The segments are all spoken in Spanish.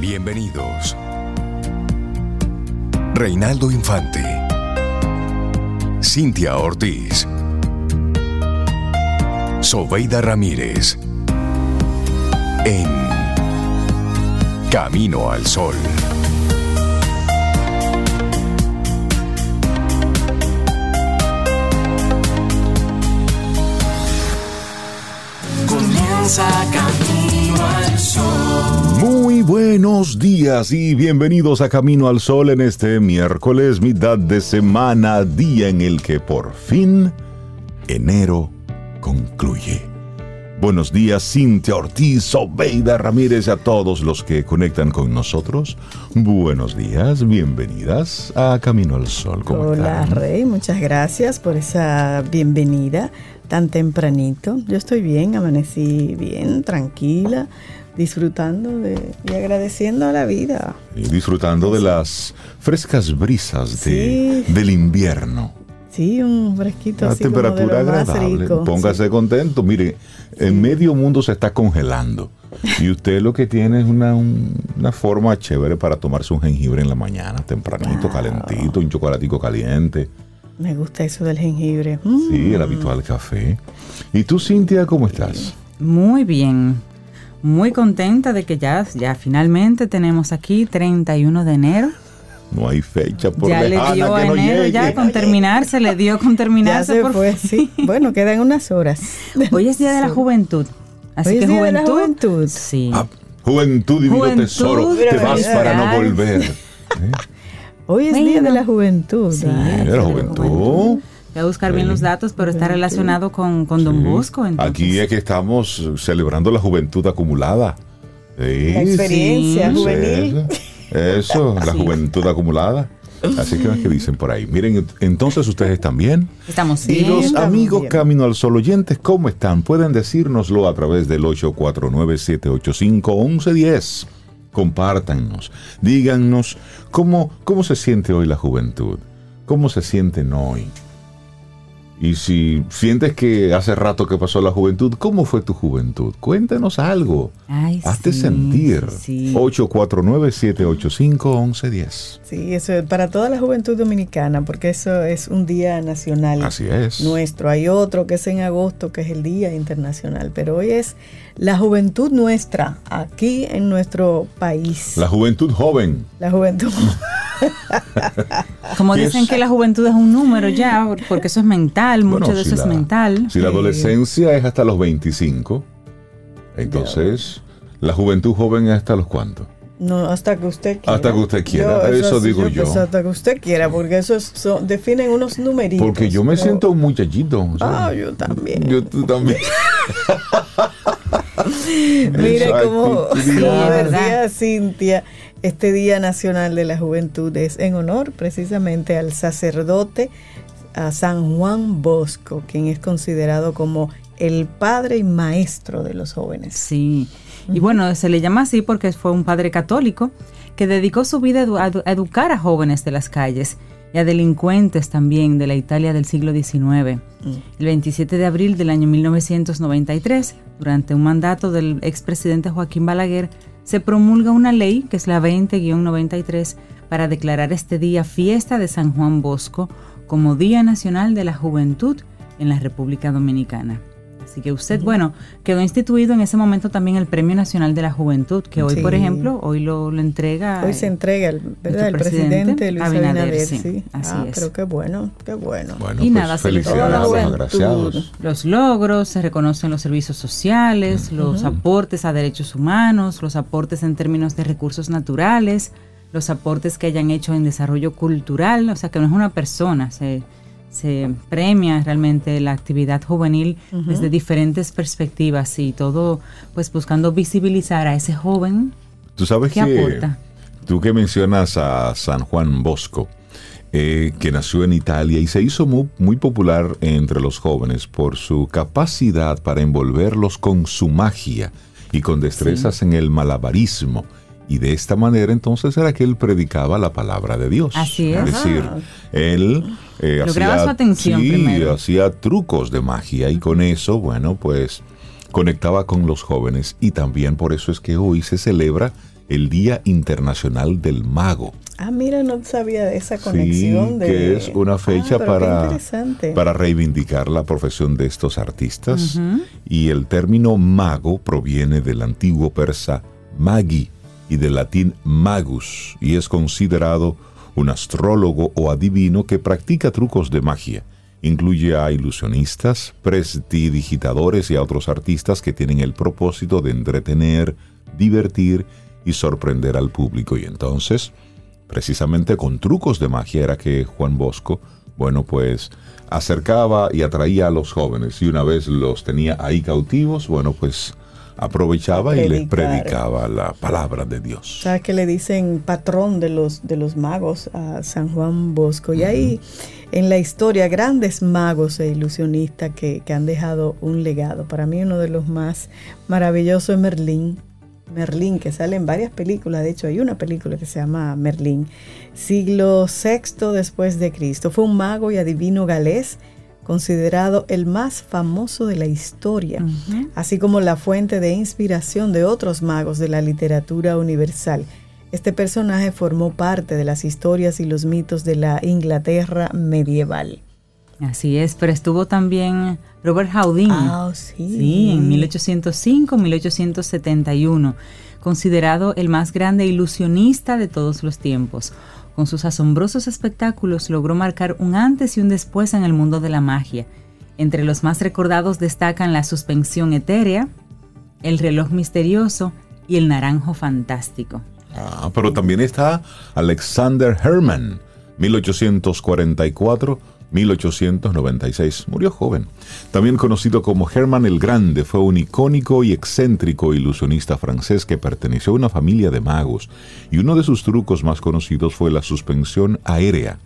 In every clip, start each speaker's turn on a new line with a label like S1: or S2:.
S1: Bienvenidos. Reinaldo Infante. Cintia Ortiz. Sobeida Ramírez. En Camino al Sol.
S2: Comienza Sol.
S3: Muy buenos días y bienvenidos a Camino al Sol en este miércoles, mitad de semana, día en el que por fin enero concluye. Buenos días, Cintia Ortiz, Obeida Ramírez, a todos los que conectan con nosotros. Buenos días, bienvenidas a Camino al Sol. ¿Cómo
S4: Hola,
S3: están?
S4: Rey, muchas gracias por esa bienvenida tan tempranito. Yo estoy bien, amanecí bien, tranquila, disfrutando de, y agradeciendo a la vida.
S3: Y disfrutando de las frescas brisas de-
S4: Sí.
S3: del invierno.
S4: Sí, un fresquito
S3: Una
S4: así como de
S3: temperatura
S4: más
S3: agradable.
S4: rico.
S3: Póngase contento. Mire, en medio mundo se está congelando. Y usted lo que tiene es una, un- una forma chévere para tomarse un jengibre en la mañana, tempranito,
S4: Wow.
S3: calentito, un chocolatico caliente.
S4: Me gusta eso del jengibre. Mm.
S3: Sí, el habitual café. ¿Y tú, Cintia, cómo estás?
S5: Muy bien. Muy contenta de que ya, ya finalmente tenemos aquí 31 de enero.
S3: No hay fecha por
S5: ya le dio a
S3: no
S5: enero, ya con terminarse, le dio con
S4: Ya
S5: terminarse.
S4: se
S5: por
S4: fue,
S5: fin.
S4: sí. Bueno, quedan unas horas.
S5: Hoy es Día de la. Juventud. Así
S4: Hoy es
S5: que
S4: Día de la
S5: juventud.
S4: Juventud.
S5: Sí.
S3: Ah, juventud, divino
S5: Juventud,
S3: tesoro. Te vas para no volver. ¿Eh?
S4: Hoy es Día de la Juventud.
S5: Sí.
S3: Mira, la juventud.
S5: Voy a buscar bien los datos, pero está relacionado con, con Don. Bosco. entonces.
S3: Aquí es que estamos celebrando la juventud acumulada. Sí,
S4: La experiencia
S5: Sí.
S4: juvenil.
S3: Eso, eso, la juventud acumulada. Así que, ¿qué dicen por ahí? Miren, entonces ustedes están bien.
S5: Estamos
S4: Sí.
S3: Y
S5: bien.
S3: los
S4: estamos
S3: amigos
S4: bien.
S3: Camino al Sol oyentes, ¿cómo están? Pueden decírnoslo a través del 849-785-1110. Compártanos, díganos cómo, cómo se siente hoy la juventud, cómo se sienten hoy. Y si sientes que hace rato que pasó la juventud, ¿cómo fue tu juventud? Cuéntanos algo.
S5: Ay,
S3: Hazte
S5: sí,
S3: sentir.
S5: sí, sí.
S3: 849-785-1110.
S4: Sí, eso es para toda la juventud dominicana, porque eso es un día nacional
S3: Así es.
S4: nuestro. Hay otro que es en agosto, que es el Día Internacional, pero hoy es la juventud nuestra, aquí en nuestro país.
S3: La juventud joven.
S4: La juventud.
S5: Como
S3: ¿Qué
S5: dicen
S3: es?
S5: que la juventud es un número ya, porque eso es mental, mucho
S3: Bueno,
S5: de
S3: si
S5: eso es mental.
S3: Si la adolescencia es hasta los 25, entonces la juventud joven es hasta los cuántos.
S4: No, hasta que usted quiera.
S3: Hasta que usted quiera, eso digo yo.
S4: pues, hasta que usted quiera, porque eso es- definen unos numeritos.
S3: Porque yo me
S4: pero-
S3: siento un muchachito. o sea,
S4: Ah, yo también.
S3: yo tú también.
S4: Mire
S3: Esa
S4: cómo,
S5: Sí, ¿verdad?
S4: decía Cintia, este Día Nacional de la Juventud es en honor precisamente al sacerdote a San Juan Bosco, quien es considerado como el padre y maestro de los jóvenes.
S5: Sí. Y bueno, se le llama así porque fue un padre católico que dedicó su vida edu- a educar a jóvenes de las calles y a delincuentes también de la Italia del siglo XIX. El 27 de abril del año 1993, durante un mandato del expresidente Joaquín Balaguer, se promulga una ley, que es la 20-93, para declarar este día fiesta de San Juan Bosco como Día Nacional de la Juventud en la República Dominicana. Así que usted, bueno, quedó instituido en ese momento también el Premio Nacional de la Juventud, que hoy, por ejemplo, hoy lo, lo entrega.
S4: Hoy se entrega el, ¿verdad? el presidente,
S5: presidente,
S4: Luis
S5: Abinader,
S4: Abinader.
S5: sí,
S4: sí.
S5: así
S4: ah,
S5: es.
S4: pero qué bueno, qué bueno.
S3: Bueno,
S5: Y
S3: pues
S5: nada, se le
S3: felicidades a agraciados.
S5: los logros, se reconocen los servicios sociales, los aportes a derechos humanos, los aportes en términos de recursos naturales, los aportes que hayan hecho en desarrollo cultural, o sea que no es una persona, se, se premia realmente la actividad juvenil desde diferentes perspectivas y todo pues buscando visibilizar a ese joven
S3: Tú sabes
S5: que
S3: que
S5: aporta.
S3: tú que mencionas a San Juan Bosco, eh, que nació en Italia y se hizo muy, muy popular entre los jóvenes por su capacidad para envolverlos con su magia y con destrezas en el malabarismo. Y de esta manera entonces era que él predicaba la palabra de Dios.
S5: Así es.
S3: decir, él eh,
S5: Lograba
S3: hacía,
S5: su atención
S3: sí,
S5: primero.
S3: hacía trucos de magia y con eso, bueno, pues conectaba con los jóvenes y también por eso es que hoy se celebra el Día Internacional del Mago.
S4: Ah, mira, no sabía de esa conexión.
S3: Sí,
S4: de...
S3: que es una
S4: Ah,
S3: fecha
S4: qué
S3: para, para reivindicar la profesión de estos artistas.
S5: Ujú.
S3: Y el término mago proviene del antiguo persa magi y del latín magus, y es considerado un astrólogo o adivino que practica trucos de magia. Incluye a ilusionistas, prestidigitadores y a otros artistas que tienen el propósito de entretener, divertir y sorprender al público. Y entonces, precisamente con trucos de magia era que Juan Bosco, bueno, pues acercaba y atraía a los jóvenes y una vez los tenía ahí cautivos, bueno, pues aprovechaba y les predicaba la palabra de Dios.
S4: ¿Sabes que le dicen patrón de los, de los magos a San Juan Bosco? Y hay en la historia grandes magos e ilusionistas que, que han dejado un legado. Para mí uno de los más maravillosos es Merlín. Merlín, que sale en varias películas. De hecho, hay una película que se llama Merlín. Siglo VI después de Cristo. Fue un mago y adivino galés considerado el más famoso de la historia así como la fuente de inspiración de otros magos de la literatura universal. Este personaje formó parte de las historias y los mitos de la Inglaterra medieval.
S5: Así es, pero estuvo también Robert Houdini.
S4: Ah, sí.
S5: Sí, en 1805-1871, considerado el más grande ilusionista de todos los tiempos. Con sus asombrosos espectáculos logró marcar un antes y un después en el mundo de la magia. Entre los más recordados destacan la suspensión etérea, el reloj misterioso y el naranjo fantástico.
S3: Ah, pero también está Alexander Herman, 1844-1896. Murió joven. También conocido como Herman el Grande, fue un icónico y excéntrico ilusionista francés que perteneció a una familia de magos, y uno de sus trucos más conocidos fue la suspensión aérea,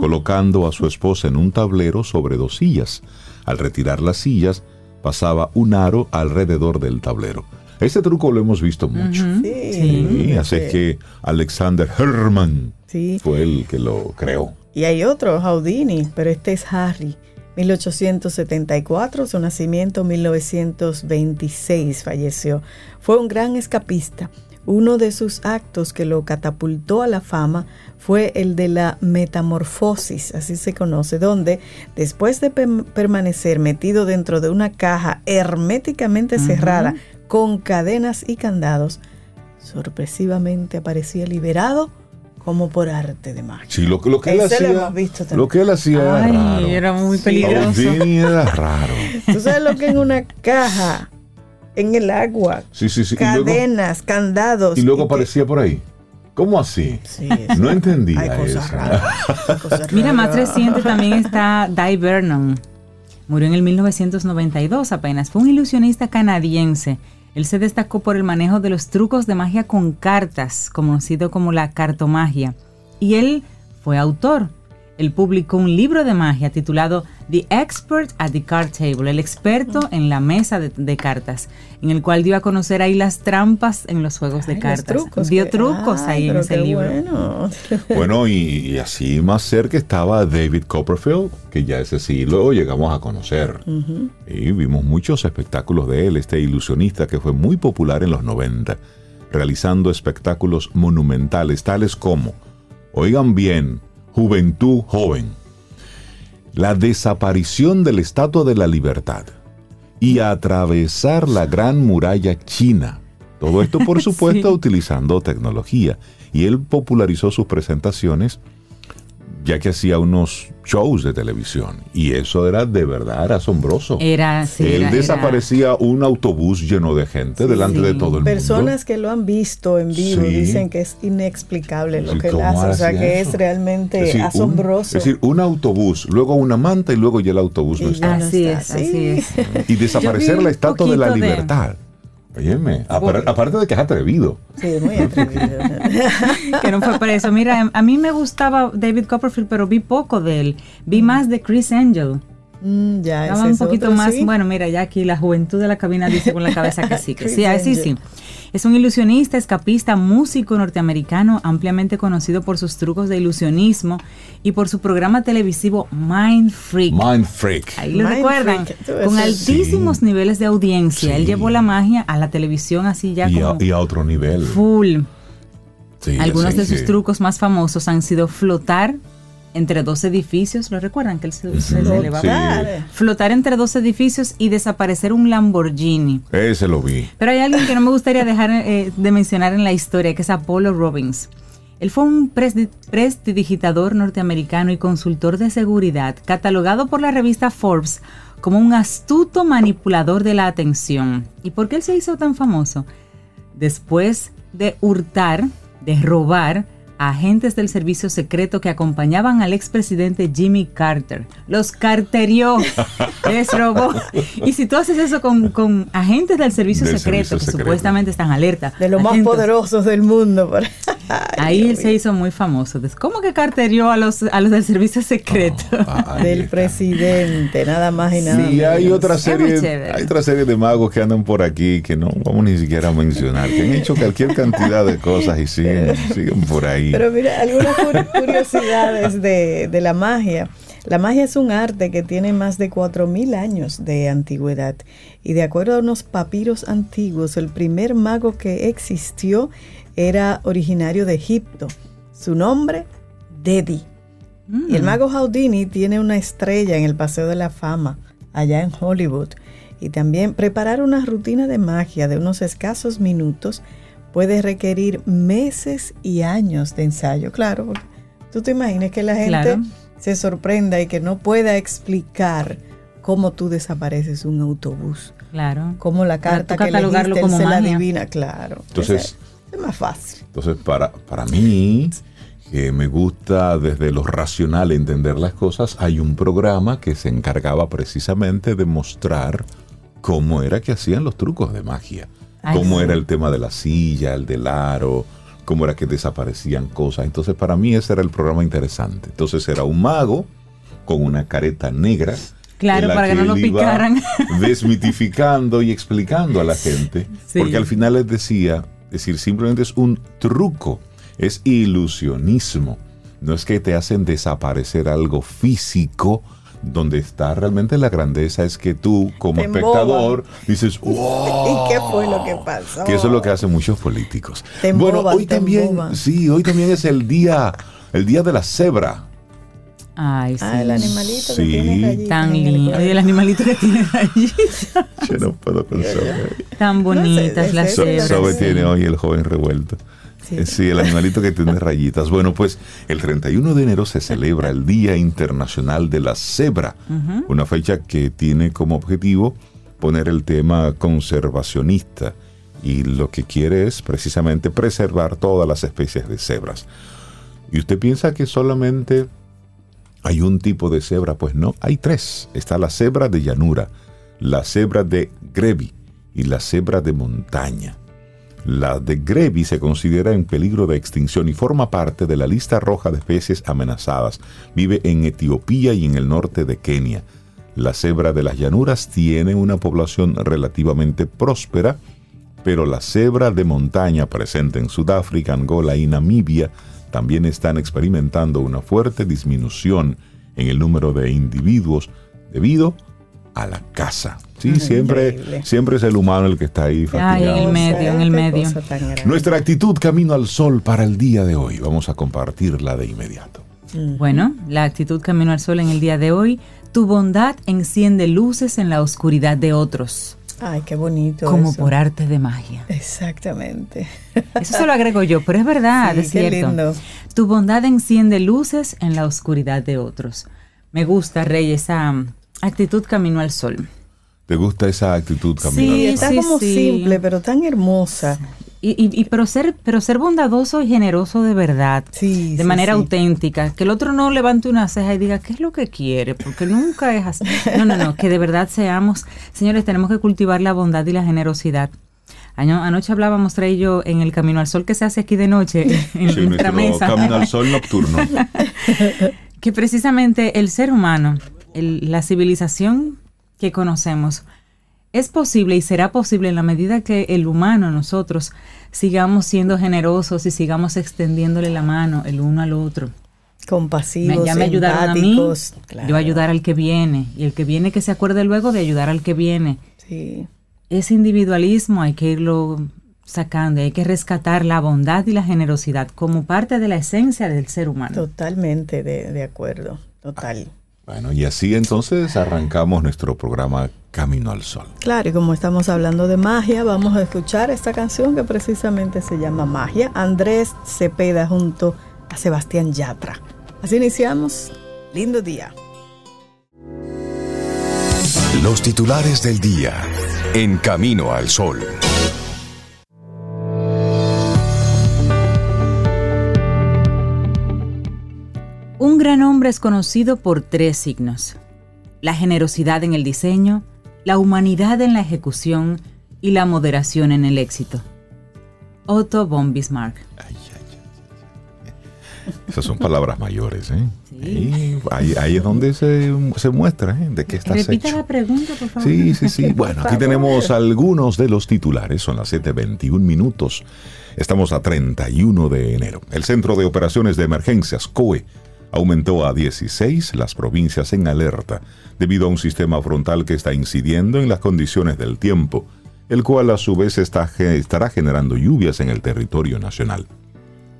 S3: colocando a su esposa en un tablero sobre dos sillas. Al retirar las sillas, pasaba un aro alrededor del tablero. Este truco lo hemos visto mucho.
S4: Sí.
S3: Sí, así
S4: Sí.
S3: que Alexander Herman
S4: Sí.
S3: fue el que lo creó.
S4: Y hay otro, Houdini, pero este es Harry. 1874, su nacimiento 1926, falleció. Fue un gran escapista. Uno de sus actos que lo catapultó a la fama fue el de la metamorfosis, así se conoce, donde después de permanecer metido dentro de una caja herméticamente cerrada con cadenas y candados, sorpresivamente aparecía liberado como por arte de magia.
S3: Sí, lo, que- lo que él
S4: Ese lo
S3: hacía.
S4: hemos visto también.
S3: Lo que él hacía era
S5: Ay,
S3: raro.
S5: era muy peligroso.
S3: Era raro.
S4: ¿Tú sabes lo que en una caja, en el agua,
S3: Sí, sí, sí. Y luego,
S4: cadenas, candados?
S3: y luego
S4: que-
S3: aparecía por ahí. ¿Cómo así?
S4: Sí, es-
S3: No entendía
S4: Hay cosas
S3: eso.
S4: raras. hay cosas
S5: Mira, más reciente también está Di Vernon. Murió en el 1992 apenas. Fue un ilusionista canadiense. Él se destacó por el manejo de los trucos de magia con cartas, conocido como la cartomagia. Y él fue autor. Él publicó un libro de magia titulado The Expert at the Card Table, el experto en la mesa de, de cartas, en el cual dio a conocer ahí las trampas en los juegos de
S4: Ay,
S5: cartas.
S4: trucos
S5: dio
S4: que-
S5: trucos
S4: ay,
S5: ahí en ese libro.
S4: Bueno.
S3: Bueno, y, y así más cerca estaba David Copperfield, que ya ese sí lo llegamos a conocer. Y vimos muchos espectáculos de él, este ilusionista que fue muy popular en los 90, realizando espectáculos monumentales, tales como, oigan bien, Juventud Joven, la desaparición de la Estatua de la Libertad y atravesar la Gran Muralla China. Todo esto, por supuesto,
S5: Sí.
S3: utilizando tecnología. Y él popularizó sus presentaciones ya que hacía unos shows de televisión. Y eso era de verdad asombroso.
S5: Era, sí,
S3: él
S5: era- era-
S3: desaparecía un autobús lleno de gente delante de
S5: Sí.
S3: todo el
S4: Personas que lo han visto en vivo
S3: Sí.
S4: dicen que es inexplicable lo
S3: Sí,
S4: que él
S3: ¿cómo
S4: hace. O sea, que
S3: eso?
S4: es realmente
S3: mundo. Es decir, un-
S4: asombroso.
S3: es decir, un autobús, luego una manta y luego ya el autobús no
S4: Y
S3: está.
S4: no
S5: Así
S4: está
S5: es, así es.
S3: Y desaparecer la
S5: un
S3: estatua de la
S5: poquito de-
S3: libertad. Óyeme, apar- aparte de que es atrevido.
S4: Sí, es muy atrevido.
S5: que no fue para eso. Mira, a mí me gustaba David Copperfield, pero vi poco de él. Vi más de Chris Angel.
S4: Mm, ya,
S5: Estaba
S4: ese
S5: un
S4: es
S5: poquito
S4: otro,
S5: más,
S4: sí.
S5: bueno, mira, ya aquí la juventud de la cabina dice con la cabeza que sí, que sí, así sí. Es un ilusionista, escapista, músico norteamericano, ampliamente conocido por sus trucos de ilusionismo y por su programa televisivo Mind Freak.
S3: Mind Freak.
S5: Ahí lo
S4: Mind
S5: recuerdan,
S4: Freak,
S5: con altísimos
S3: Sí.
S5: niveles de audiencia. Él llevó la magia a la televisión así ya
S3: Y a,
S5: como
S3: y a otro nivel.
S5: full.
S3: Sí,
S5: Algunos
S3: sí,
S5: de sus
S3: sí.
S5: trucos más famosos han sido flotar entre dos edificios, ¿lo recuerdan? Que él se,
S3: sí.
S5: Flotar entre dos edificios y desaparecer un Lamborghini.
S3: Ese lo vi.
S5: Pero hay alguien que no me gustaría dejar eh, de mencionar en la historia, que es Apollo Robbins. Él fue un presti- prestidigitador norteamericano y consultor de seguridad, catalogado por la revista Forbes como un astuto manipulador de la atención. ¿Y por qué él se hizo tan famoso? Después de hurtar, de robar a agentes del servicio secreto que acompañaban al expresidente Jimmy Carter. Los carterió, les robó. Y si tú haces eso con, con agentes del servicio
S3: Del
S5: secreto,
S3: servicio
S5: que
S3: secreto.
S5: supuestamente están alerta,
S4: De los más poderosos del mundo. Ay,
S5: Ahí él
S4: Dios
S5: se
S4: mío.
S5: hizo muy famoso. ¿Cómo que carterió a los, a los del servicio secreto?
S3: Ah, ahí
S4: Del
S3: está.
S4: presidente, nada más y nada
S3: Sí, hay
S4: menos.
S3: otra
S5: muy
S3: serie,
S5: chévere.
S3: hay otra serie de magos que andan por aquí que no vamos ni siquiera a mencionar, que han hecho cualquier cantidad de cosas y siguen, siguen por ahí.
S4: Pero mira, algunas cur- curiosidades de, de la magia. La magia es un arte que tiene más de 4.000 años de antigüedad. Y de acuerdo a unos papiros antiguos, el primer mago que existió era originario de Egipto. Su nombre, Dedi. Y el mago Houdini tiene una estrella en el Paseo de la Fama, allá en Hollywood. Y también preparar una rutina de magia de unos escasos minutos puede requerir meses y años de ensayo. Claro, porque tú te imaginas que la gente
S5: Claro.
S4: se sorprenda y que no pueda explicar cómo tú desapareces un autobús,
S5: Claro.
S4: cómo la carta que
S5: catalogarlo
S4: elegiste él
S5: como
S4: se la adivina. Claro.
S3: Entonces-
S4: Ese- es más fácil.
S3: Entonces, para, para mí, que me gusta desde lo racional entender las cosas, hay un programa que se encargaba precisamente de mostrar cómo era que hacían los trucos de magia.
S5: Ay,
S3: cómo
S5: sí.
S3: era el tema de la silla, el del aro, cómo era que desaparecían cosas. Entonces, para mí ese era el programa interesante. Entonces, era un mago con una careta negra.
S5: Claro, para que no lo picaran.
S3: Desmitificando y explicando a la gente.
S5: Sí.
S3: Porque al final les decía, es decir, simplemente es un truco, es ilusionismo. No es que te hacen desaparecer algo físico. Donde está realmente la grandeza es que tú, como espectador, dices, wow.
S4: ¿Y qué fue lo que pasó?
S3: Que eso es lo que hacen muchos políticos.
S4: Te
S3: bueno,
S4: emboban,
S3: hoy
S4: te
S3: también,
S4: emboban.
S3: sí, hoy también es el día, el día de la cebra.
S5: Ay, sí.
S4: Ah, el animalito
S3: Sí.
S4: que tiene
S5: Tan lindo. el animalito que tiene rayitas.
S3: Yo no puedo con Sobe.
S5: Tan bonitas
S4: es
S5: las
S4: eso,
S3: So-
S4: Cebra,
S3: Sobe
S4: sí.
S3: tiene hoy el joven revuelto.
S4: Sí.
S3: Eh, Sí, el animalito que tiene rayitas. Bueno, pues el 31 de enero se celebra el Día Internacional de la Cebra, una fecha que tiene como objetivo poner el tema conservacionista y lo que quiere es precisamente preservar todas las especies de cebras. ¿Y usted piensa que solamente hay un tipo de cebra? Pues no, hay tres. Está la cebra de llanura, la cebra de Grevi y la cebra de montaña. La de Grevi se considera en peligro de extinción y forma parte de la lista roja de especies amenazadas. Vive en Etiopía y en el norte de Kenia. La cebra de las llanuras tiene una población relativamente próspera, pero la cebra de montaña presente en Sudáfrica, Angola y Namibia también están experimentando una fuerte disminución en el número de individuos debido a la caza. Sí, siempre,
S4: Increíble.
S3: siempre es el humano el que está ahí
S5: Ay, en el medio, en el medio.
S3: Nuestra actitud camino al sol para el día de hoy. Vamos a compartirla de inmediato.
S5: Bueno, la actitud Camino al Sol en el día de hoy. Tu bondad enciende luces en la oscuridad de otros,
S4: Ay, qué bonito.
S5: como
S4: eso.
S5: por arte de magia.
S4: Exactamente.
S5: Eso se lo agrego yo, pero es verdad,
S4: Sí,
S5: es
S4: qué
S5: cierto.
S4: lindo.
S5: Tu bondad enciende luces en la oscuridad de otros. Me gusta, Rey, esa actitud Camino al Sol.
S3: ¿Te gusta esa actitud camino
S5: Sí,
S3: al sol?
S4: está
S5: sí,
S4: como
S5: sí.
S4: simple, pero tan hermosa.
S5: Y, y- y pero ser, pero ser bondadoso y generoso de verdad,
S4: Sí,
S5: de
S4: sí,
S5: manera
S4: sí.
S5: auténtica, que el otro no levante una ceja y diga qué es lo que quiere, porque nunca es así. No, no, no, que de verdad seamos, señores, tenemos que cultivar la bondad y la generosidad. Año- anoche hablábamos Trey y yo en el Camino al Sol que se hace aquí de noche en
S3: Sí,
S5: nuestra
S3: nuestro
S5: mesa.
S3: camino al sol nocturno.
S5: que precisamente el ser humano la civilización que conocemos es posible y será posible en la medida que el humano, nosotros, sigamos siendo generosos y sigamos extendiéndole la mano el uno al otro.
S4: Compasivos,
S5: ya me ayudaron a mí, yo ayudar al que viene. Y el que viene que se acuerde luego de ayudar al que viene.
S4: Sí.
S5: Ese individualismo hay que irlo sacando, hay que rescatar la bondad y la generosidad como parte de la esencia del ser humano.
S4: Totalmente de, de acuerdo, total.
S3: Bueno, y así entonces arrancamos nuestro programa Camino al Sol.
S4: Claro, y como estamos hablando de magia, vamos a escuchar esta canción que precisamente se llama Magia. Andrés Cepeda junto a Sebastián Yatra. Así iniciamos. Lindo día.
S1: Los titulares del día en Camino al Sol.
S5: Hombre es conocido por tres signos. La generosidad en el diseño, la humanidad en la ejecución y la moderación en el éxito. Otto von Bismarck.
S3: Esas son palabras mayores, ¿eh? Sí. Ahí, es donde se, muestra, ¿eh? De qué estás
S5: Repita la pregunta, por favor.
S3: Sí, sí, sí. Bueno, aquí tenemos algunos de los titulares. Son las 7.21 minutos. Estamos a 31 de enero. El Centro de Operaciones de Emergencias, COE, aumentó a 16 las provincias en alerta debido a un sistema frontal que está incidiendo en las condiciones del tiempo, el cual a su vez estará generando lluvias en el territorio nacional.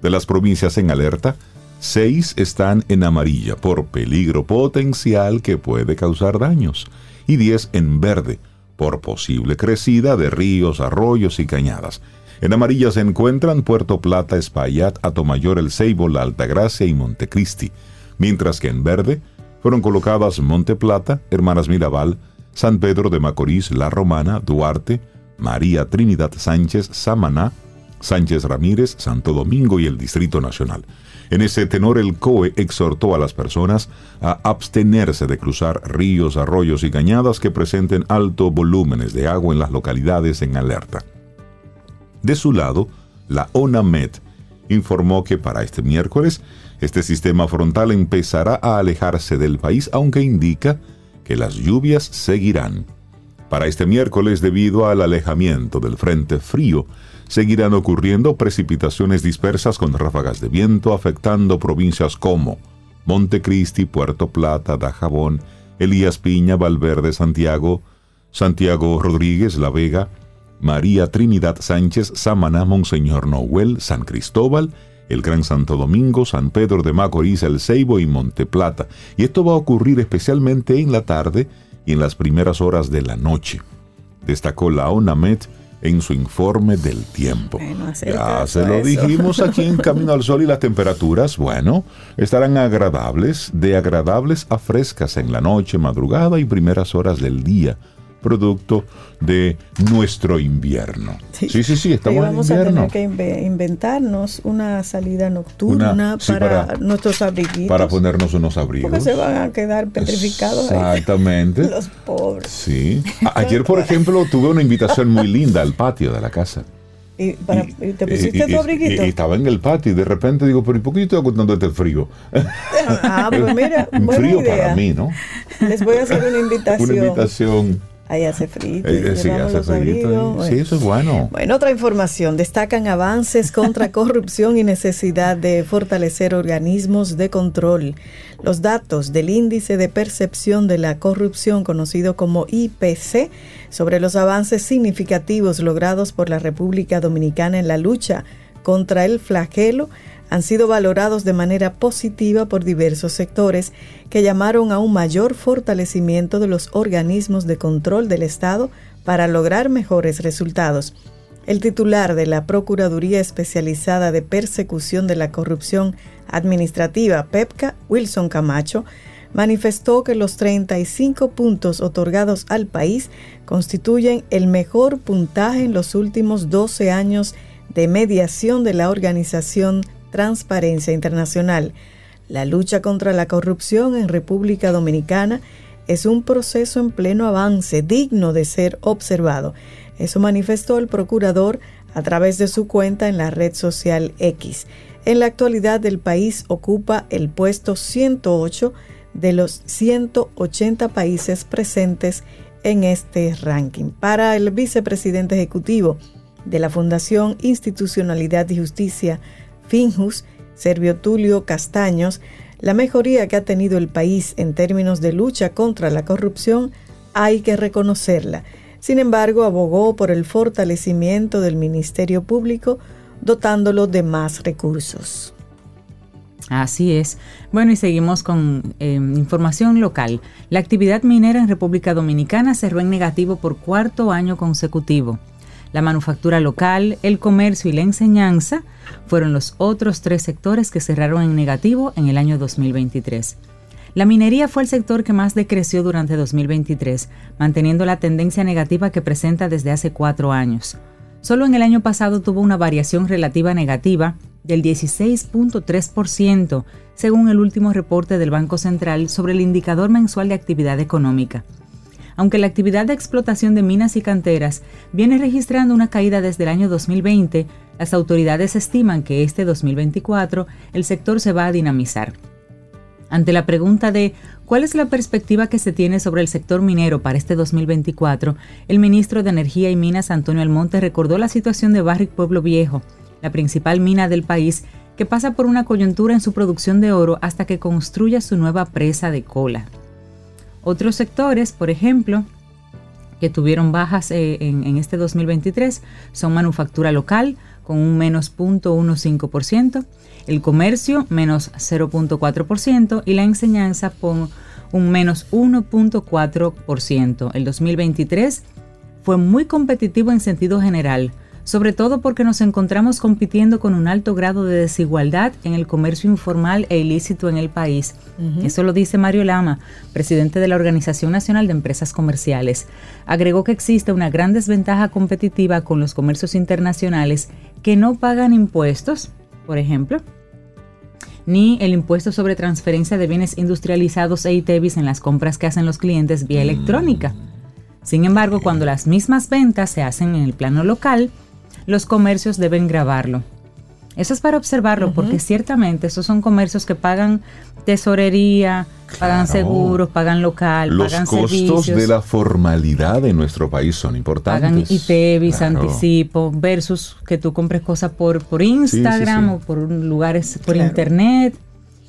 S3: De las provincias en alerta, seis están en amarilla por peligro potencial que puede causar daños y 10 en verde por posible crecida de ríos, arroyos y cañadas. En amarilla se encuentran Puerto Plata, Espaillat, Atomayor, El Ceibo, La Altagracia y Montecristi, mientras que en verde fueron colocadas Monte Plata, Hermanas Mirabal, San Pedro de Macorís, La Romana, Duarte, María Trinidad Sánchez, Samaná, Sánchez Ramírez, Santo Domingo y el Distrito Nacional. En ese tenor el COE exhortó a las personas a abstenerse de cruzar ríos, arroyos y cañadas que presenten altos volúmenes de agua en las localidades en alerta. De su lado, la ONAMET informó que para este miércoles este sistema frontal empezará a alejarse del país, aunque indica que las lluvias seguirán. Para este miércoles, debido al alejamiento del frente frío, seguirán ocurriendo precipitaciones dispersas con ráfagas de viento afectando provincias como Montecristi, Puerto Plata, Dajabón, Elías Piña, Valverde, Santiago, Santiago Rodríguez, La Vega, María Trinidad Sánchez, Samaná, Monseñor Noel, San Cristóbal, el Gran Santo Domingo, San Pedro de Macorís, El Ceibo y Monteplata. Y esto va a ocurrir especialmente en la tarde y en las primeras horas de la noche. Destacó la ONAMET en su informe del tiempo. ya se lo dijimos aquí en Camino al Sol y las temperaturas, bueno, estarán agradables, de agradables a frescas en la noche, madrugada y primeras horas del día producto de nuestro invierno. Sí, sí, sí, estamos
S4: vamos a tener que inventarnos una salida nocturna para, nuestros abriguitos.
S3: Para ponernos unos abrigos.
S4: Porque se van a quedar petrificados.
S3: Exactamente.
S4: Los pobres.
S3: Sí. Ayer, por ejemplo, tuve una invitación muy linda al patio de la casa.
S4: ¿Y, te pusiste tu abriguito?
S3: Y, estaba en el patio y de repente digo, pero ¿y por qué yo estoy contando este frío?
S4: Ah, pues mira,
S3: Un frío para mí, ¿no?
S4: Les voy a hacer una invitación.
S3: Una invitación
S4: Ahí hace frío.
S3: Eh, sí, hace frío. Sí, eso es bueno.
S4: Bueno, otra información. Destacan avances contra corrupción y necesidad de fortalecer organismos de control. Los datos del índice de percepción de la corrupción, conocido como IPC, sobre los avances significativos logrados por la República Dominicana en la lucha contra el flagelo, han sido valorados de manera positiva por diversos sectores que llamaron a un mayor fortalecimiento de los organismos de control del Estado para lograr mejores resultados. El titular de la Procuraduría Especializada de Persecución de la Corrupción Administrativa, PEPCA, Wilson Camacho, manifestó que los 35 puntos otorgados al país constituyen el mejor puntaje en los últimos 12 años de mediación de la organización Transparencia Internacional. La lucha contra la corrupción en República Dominicana es un proceso en pleno avance, digno de ser observado. Eso manifestó el procurador a través de su cuenta en la red social X. En la actualidad el país ocupa el puesto 108 de los 180 países presentes en este ranking. Para el vicepresidente ejecutivo de la Fundación Institucionalidad y Justicia, Finjus, Servio Tulio Castaños, la mejoría que ha tenido el país en términos de lucha contra la corrupción hay que reconocerla. Sin embargo, abogó por el fortalecimiento del Ministerio Público, dotándolo de más recursos.
S5: Así es. Bueno, y seguimos con eh, información local. La actividad minera en República Dominicana cerró en negativo por cuarto año consecutivo. La manufactura local, el comercio y la enseñanza fueron los otros tres sectores que cerraron en negativo en el año 2023. La minería fue el sector que más decreció durante 2023, manteniendo la tendencia negativa que presenta desde hace cuatro años. Solo en el año pasado tuvo una variación relativa negativa del 16.3%, según el último reporte del Banco Central sobre el indicador mensual de actividad económica. Aunque la actividad de explotación de minas y canteras viene registrando una caída desde el año 2020, las autoridades estiman que este 2024 el sector se va a dinamizar. Ante la pregunta de cuál es la perspectiva que se tiene sobre el sector minero para este 2024, el ministro de Energía y Minas Antonio Almonte recordó la situación de Barrick Pueblo Viejo, la principal mina del país, que pasa por una coyuntura en su producción de oro hasta que construya su nueva presa de cola. Otros sectores, por ejemplo, que tuvieron bajas eh, en, este 2023 son manufactura local con un menos 0.15%, el comercio menos 0.4% y la enseñanza con un menos 1.4%. El 2023 fue muy competitivo en sentido general, sobre todo porque nos encontramos compitiendo con un alto grado de desigualdad en el comercio informal e ilícito en el país. Eso lo dice Mario Lama, presidente de la Organización Nacional de Empresas Comerciales. Agregó que existe una gran desventaja competitiva con los comercios internacionales que no pagan impuestos, por ejemplo, ni el impuesto sobre transferencia de bienes industrializados e ITEVIS en las compras que hacen los clientes vía electrónica. Sin embargo, cuando las mismas ventas se hacen en el plano local, los comercios deben grabarlo. Eso es para observarlo porque ciertamente esos son comercios que pagan tesorería, pagan seguros, pagan local,
S3: Los
S5: pagan
S3: costos de la formalidad en nuestro país son importantes.
S5: Pagan ITEVIS,
S3: Claro.
S5: anticipo, versus que tú compres cosas por, por Instagram
S3: sí.
S5: o por lugares por
S4: Claro.
S5: internet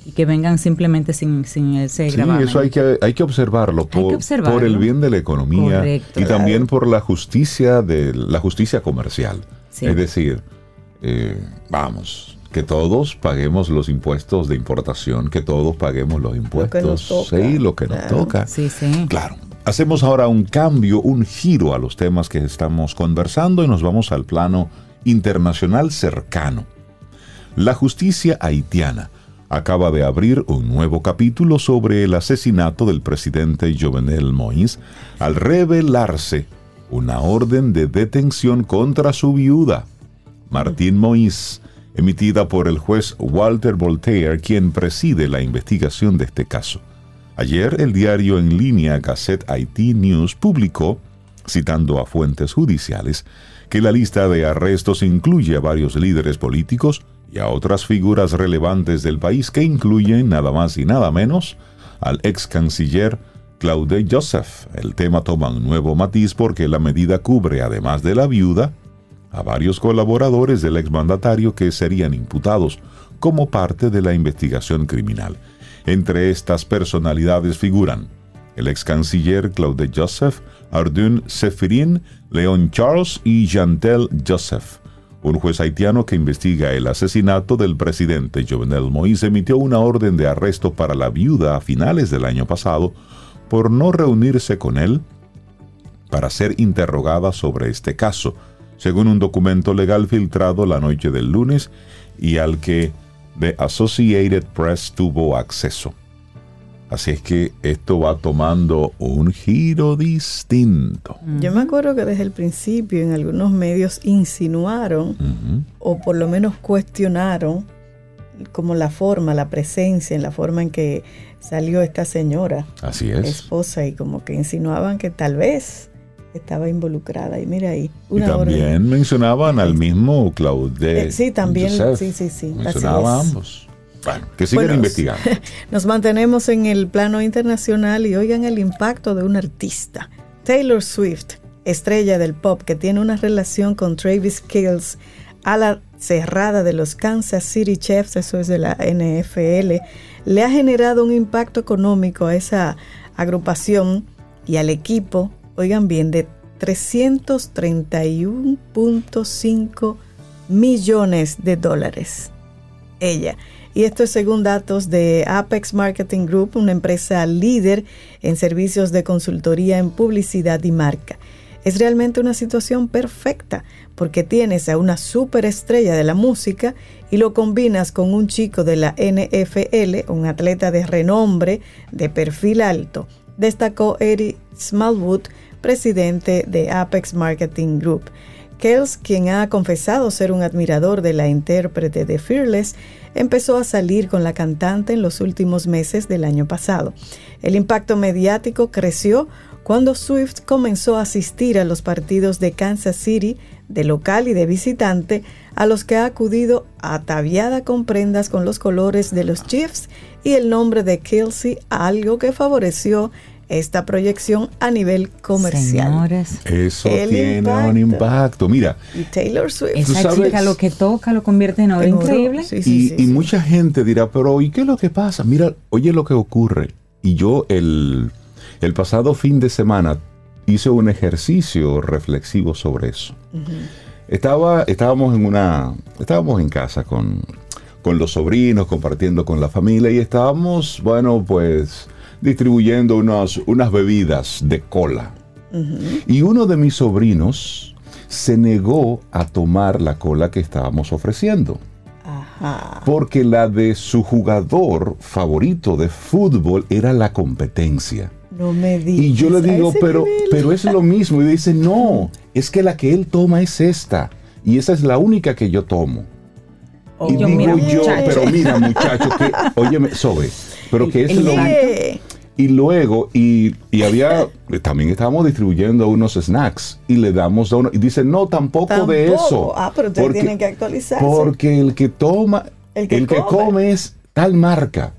S5: y que vengan simplemente sin, sin ese
S3: Sí,
S5: gravamen.
S3: eso hay que, hay que observarlo, por,
S5: que observarlo.
S3: por el bien de la economía
S5: Correcto.
S3: y también por la justicia de la justicia comercial.
S5: Sí.
S3: Es decir, eh, vamos, que todos paguemos los impuestos de importación, que todos paguemos los impuestos,
S4: toca.
S3: sí, lo que nos toca.
S5: Sí, sí.
S3: Claro. Hacemos ahora un cambio, un giro a los temas que estamos conversando y nos vamos al plano internacional cercano. La justicia haitiana acaba de abrir un nuevo capítulo sobre el asesinato del presidente Jovenel Moïse al revelarse una orden de detención contra su viuda, Martín Moïse, emitida por el juez Walter Voltaire, quien preside la investigación de este caso. Ayer el diario en línea Gazette IT News publicó, citando a fuentes judiciales, que la lista de arrestos incluye a varios líderes políticos y a otras figuras relevantes del país que incluyen nada más y nada menos al ex canciller Claude Joseph. El tema toma un nuevo matiz porque la medida cubre, además de la viuda, a varios colaboradores del exmandatario que serían imputados como parte de la investigación criminal. Entre estas personalidades figuran el ex canciller Claude Joseph, Ardun Sefirin, Leon Charles y Jantel Joseph. Un juez haitiano que investiga el asesinato del presidente Jovenel Moïse emitió una orden de arresto para la viuda a finales del año pasado por no reunirse con él para ser interrogada sobre este caso, según un documento legal filtrado la noche del lunes y al que The Associated Press tuvo acceso. Así es que esto va tomando un giro distinto.
S4: Yo me acuerdo que desde el principio en algunos medios insinuaron o por lo menos cuestionaron como la forma, la presencia, en la forma en que salió esta señora
S3: Así es.
S4: esposa y como que insinuaban que tal vez estaba involucrada. Y mira ahí,
S3: Y también
S4: orden.
S3: mencionaban al mismo Claude.
S4: Eh, sí, también,
S3: Joseph.
S4: sí, sí, sí,
S3: Mencionaba a ambos. Bueno, que sigan
S4: Bueno,
S3: investigando.
S4: Nos mantenemos en el plano internacional y oigan el impacto de un artista. Taylor Swift, estrella del pop que tiene una relación con Travis Kills a la cerrada de los Kansas City Chiefs, eso es de la NFL, le ha generado un impacto económico a esa agrupación y al equipo, oigan bien, de 331.5 millones de dólares. Ella. Y esto es según datos de Apex Marketing Group, una empresa líder en servicios de consultoría en publicidad y marca. Es realmente una situación perfecta porque tienes a una superestrella de la música y lo combinas con un chico de la NFL, un atleta de renombre, de perfil alto, destacó Eric Smallwood, presidente de Apex Marketing Group. Kells, quien ha confesado ser un admirador de la intérprete de Fearless, empezó a salir con la cantante en los últimos meses del año pasado. El impacto mediático creció cuando Swift comenzó a asistir a los partidos de Kansas City, de local y de visitante, a los que ha acudido ataviada con prendas con los colores de los Chiefs y el nombre de Kelsey, algo que favoreció esta proyección a nivel comercial.
S5: Señores,
S3: Eso
S4: El
S3: tiene
S4: impacto.
S3: un impacto. Mira,
S4: Y Taylor Swift.
S5: esa
S3: sabes-
S5: chica lo que toca lo convierte en oro.
S4: En oro,
S5: Increíble.
S4: sí, sí,
S3: y,
S4: sí,
S3: y
S4: sí.
S3: mucha gente dirá, pero ¿y qué es lo que pasa? Mira, oye lo que ocurre. Y yo el, el pasado fin de semana hice un ejercicio reflexivo sobre eso. Estaba, estábamos en una, estábamos en casa con, con los sobrinos, compartiendo con la familia y estábamos, bueno, pues distribuyendo unas, unas bebidas de cola. Y uno de mis sobrinos se negó a tomar la cola que estábamos ofreciendo
S4: Ajá.
S3: porque la de su jugador favorito de fútbol era la competencia.
S4: No me digas.
S3: Y yo le digo, pero,
S4: nivel.
S3: pero es lo mismo. Y dice, no, es que la que él toma es esta. Y esa es la única que yo tomo. y
S5: yo,
S3: digo
S5: mira,
S3: yo,
S5: muchacho.
S3: pero mira, muchacho, que, óyeme, Sobe, pero que es lo.
S4: Oye,
S3: y luego, y, y había, también estábamos distribuyendo unos snacks y le damos a uno, y dice, no, tampoco, de eso.
S4: Ah, pero ustedes tienen que actualizarse.
S3: Porque el que toma,
S4: El
S3: el
S4: que come.
S3: es tal marca.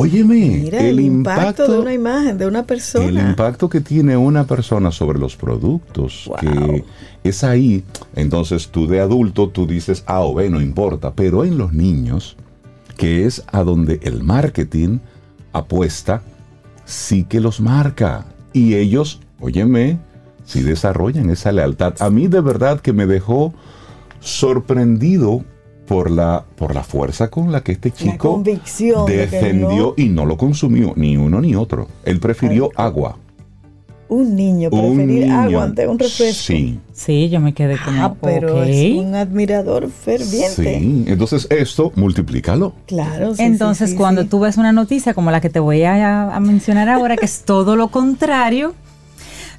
S3: Óyeme,
S4: Mira el, impacto, de una imagen, de una persona.
S3: el impacto que tiene una persona sobre los productos,
S4: Wow.
S3: que es ahí, entonces tú de adulto, tú dices A o B, no importa, pero en los niños, que es a donde el marketing apuesta, sí que los marca. Y ellos, óyeme, sí desarrollan esa lealtad. A mí de verdad que me dejó sorprendido por la, por la fuerza con la que este chico
S4: de
S3: defendió
S4: no-
S3: y no lo consumió, ni uno ni otro. Él prefirió
S4: Ay,
S3: agua.
S4: un niño
S3: Un
S4: preferir
S3: niño.
S4: agua ante un refresco.
S3: Sí,
S5: Sí, yo me quedé como,
S4: Ah, pero es un admirador ferviente.
S3: sí. Entonces esto, multiplícalo.
S4: Claro. sí,
S5: Entonces,
S4: sí, sí,
S5: cuando
S4: sí.
S5: tú ves una noticia como la que te voy a, a mencionar ahora, que es todo lo contrario,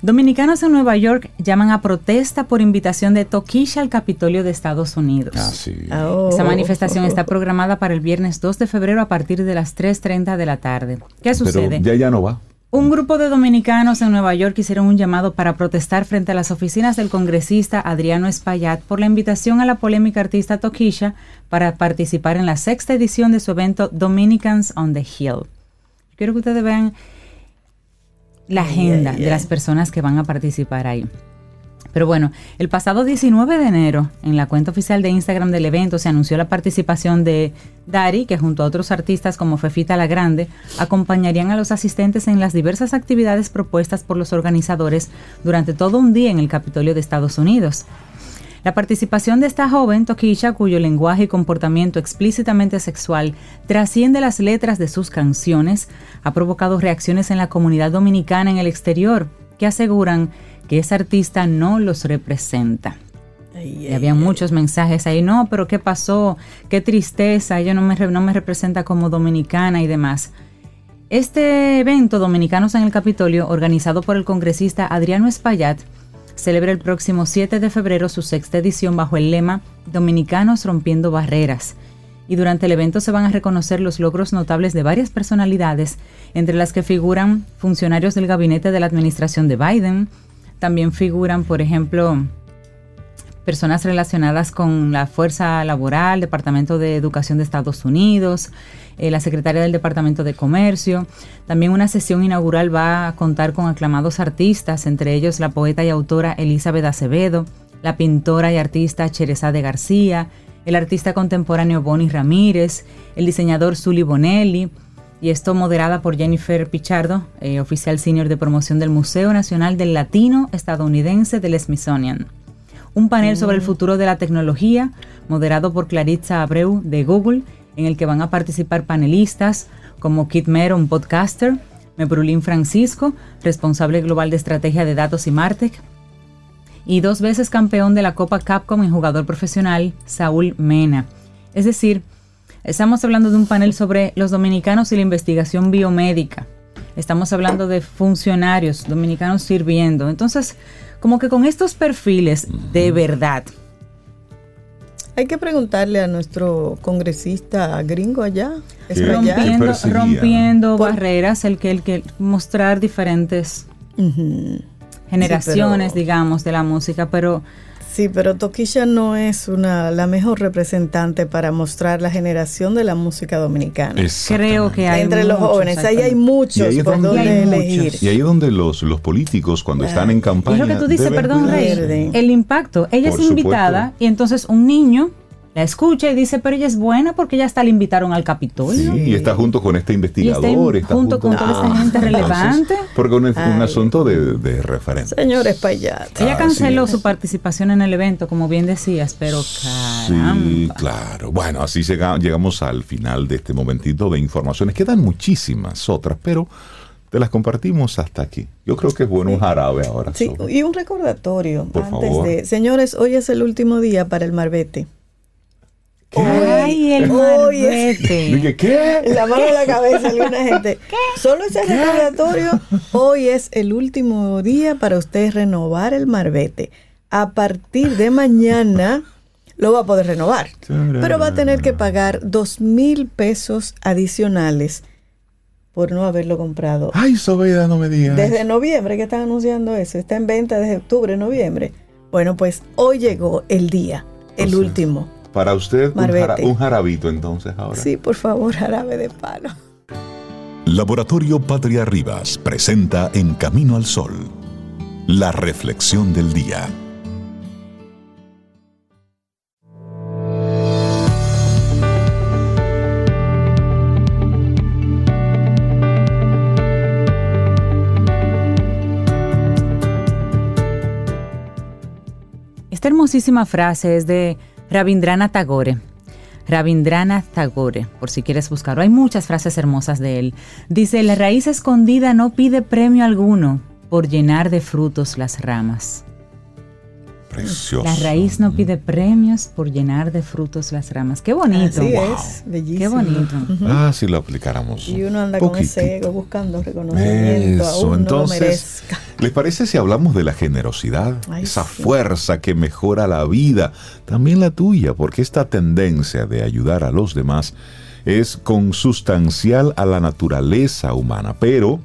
S5: dominicanos en Nueva York llaman a protesta por invitación de Tokisha al Capitolio de Estados Unidos.
S3: Ah, sí.
S4: Oh.
S5: Esa manifestación está programada para el viernes 2 de febrero a partir de las 3.30 de la tarde. ¿Qué
S3: Pero
S5: sucede?
S3: ya ya no va.
S5: Un grupo de dominicanos en Nueva York hicieron un llamado para protestar frente a las oficinas del congresista Adriano Espaillat por la invitación a la polémica artista Tokisha para participar en la sexta edición de su evento Dominicans on the Hill. Quiero que ustedes vean la agenda de las personas que van a participar ahí. Pero bueno, el pasado 19 de enero, en la cuenta oficial de Instagram del evento, se anunció la participación de Dari, que junto a otros artistas como Fefita la Grande, acompañarían a los asistentes en las diversas actividades propuestas por los organizadores durante todo un día en el Capitolio de Estados Unidos. La participación de esta joven, Tokisha, cuyo lenguaje y comportamiento explícitamente sexual trasciende las letras de sus canciones, ha provocado reacciones en la comunidad dominicana en el exterior, que aseguran que esa artista no los representa.
S4: Ay,
S5: Y había
S4: ay.
S5: muchos mensajes ahí, no, pero ¿qué pasó? Qué tristeza, ella no me, no me representa como dominicana y demás. Este evento, Dominicanos en el Capitolio, organizado por el congresista Adriano Espaillat, celebra el próximo 7 de febrero su sexta edición bajo el lema Dominicanos rompiendo barreras. Y durante el evento se van a reconocer los logros notables de varias personalidades, entre las que figuran funcionarios del gabinete de la administración de Biden, también figuran, por ejemplo, personas relacionadas con la fuerza laboral, Departamento de Educación de Estados Unidos, eh, la secretaria del Departamento de Comercio. También una sesión inaugural va a contar con aclamados artistas, entre ellos la poeta y autora Elizabeth Acevedo, la pintora y artista Cherezade García, el artista contemporáneo Bonnie Ramírez, el diseñador Sully Bonelli, y esto moderada por Jennifer Pichardo, eh, oficial senior de promoción del Museo Nacional del Latino Estadounidense del Smithsonian. Un panel sobre el futuro de la tecnología, moderado por Claritza Abreu de Google, en el que van a participar panelistas como Kit Mero, un podcaster, Mebrulín Francisco, responsable global de estrategia de datos y Martech, y dos veces campeón de la Copa Capcom en jugador profesional, Saúl Mena. Es decir, estamos hablando de un panel sobre los dominicanos y la investigación biomédica. Estamos hablando de funcionarios dominicanos sirviendo. Entonces, como que con estos perfiles de verdad.
S4: Hay que preguntarle a nuestro congresista gringo allá.
S5: rompiendo, rompiendo barreras, el que, el que mostrar diferentes generaciones, digamos, de la música, pero...
S4: Sí, pero Toquilla no es una la mejor representante para mostrar la generación de la música dominicana.
S5: Creo que hay
S4: entre los jóvenes, ahí hay muchos por donde elegir.
S3: Y ahí es donde los, los políticos cuando están en campaña.
S5: Es lo que tú dices, perdón, Rey, el impacto. Ella es invitada y entonces un niño la escucha y dice, pero ella es buena porque ya hasta la invitaron al Capitolio.
S3: Sí, y está junto con este investigador.
S5: está, junto, con toda esta gente relevante.
S3: porque es un, asunto de, de, referencia.
S4: Señores, para allá.
S5: Ella canceló su participación en el evento, como bien decías, pero caramba.
S3: Sí, claro. Bueno, así llegamos al final de este momentito de informaciones. Quedan muchísimas otras, pero te las compartimos hasta aquí. Yo creo que es bueno un jarabe ahora.
S4: Sí, y un recordatorio antes de... Señores, hoy es el último día para el Marbete.
S5: Ay, el marbete.
S3: ¿qué?
S4: La mano en la cabeza alguna gente. Solo ese recordatorio. Hoy es el último día para usted renovar el marbete. A partir de mañana lo va a poder renovar. Pero va a tener que pagar dos mil pesos adicionales por no haberlo comprado.
S3: Ay, Sobeida, no me digas.
S4: Desde noviembre que están anunciando eso. Está en venta desde octubre, noviembre. Bueno, pues hoy llegó el día, el último
S3: para usted un, jarabito entonces ahora.
S4: Sí, por favor, jarabe de palo.
S1: Laboratorio Patria Rivas presenta En Camino al Sol, la reflexión del día.
S5: Esta hermosísima frase es de Rabindrana Tagore. Rabindrana Tagore, por si quieres buscarlo. Hay muchas frases hermosas de él. Dice, la raíz escondida no pide premio alguno por llenar de frutos las ramas.
S3: Precioso.
S5: La raíz no pide premios por llenar de frutos las ramas. Qué bonito.
S4: Así es, bellísimo.
S5: Qué bonito.
S3: Ah, si lo aplicáramos.
S4: Y uno anda con ese ego buscando reconocimiento. Eso, entonces,
S3: ¿les parece si hablamos de la generosidad? Esa fuerza que mejora la vida, también la tuya, porque esta tendencia de ayudar a los demás es consustancial a la naturaleza humana, pero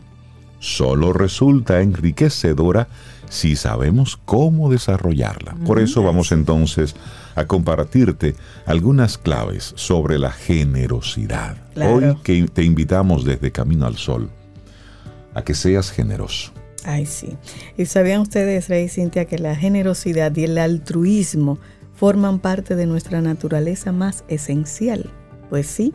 S3: solo resulta enriquecedora si sabemos cómo desarrollarla. Por eso vamos entonces a compartirte algunas claves sobre la generosidad. Hoy que te invitamos desde Camino al Sol a que seas generoso.
S4: Ay, sí. ¿Y sabían ustedes, Rey Cintia, que la generosidad y el altruismo forman parte de nuestra naturaleza más esencial? Pues sí,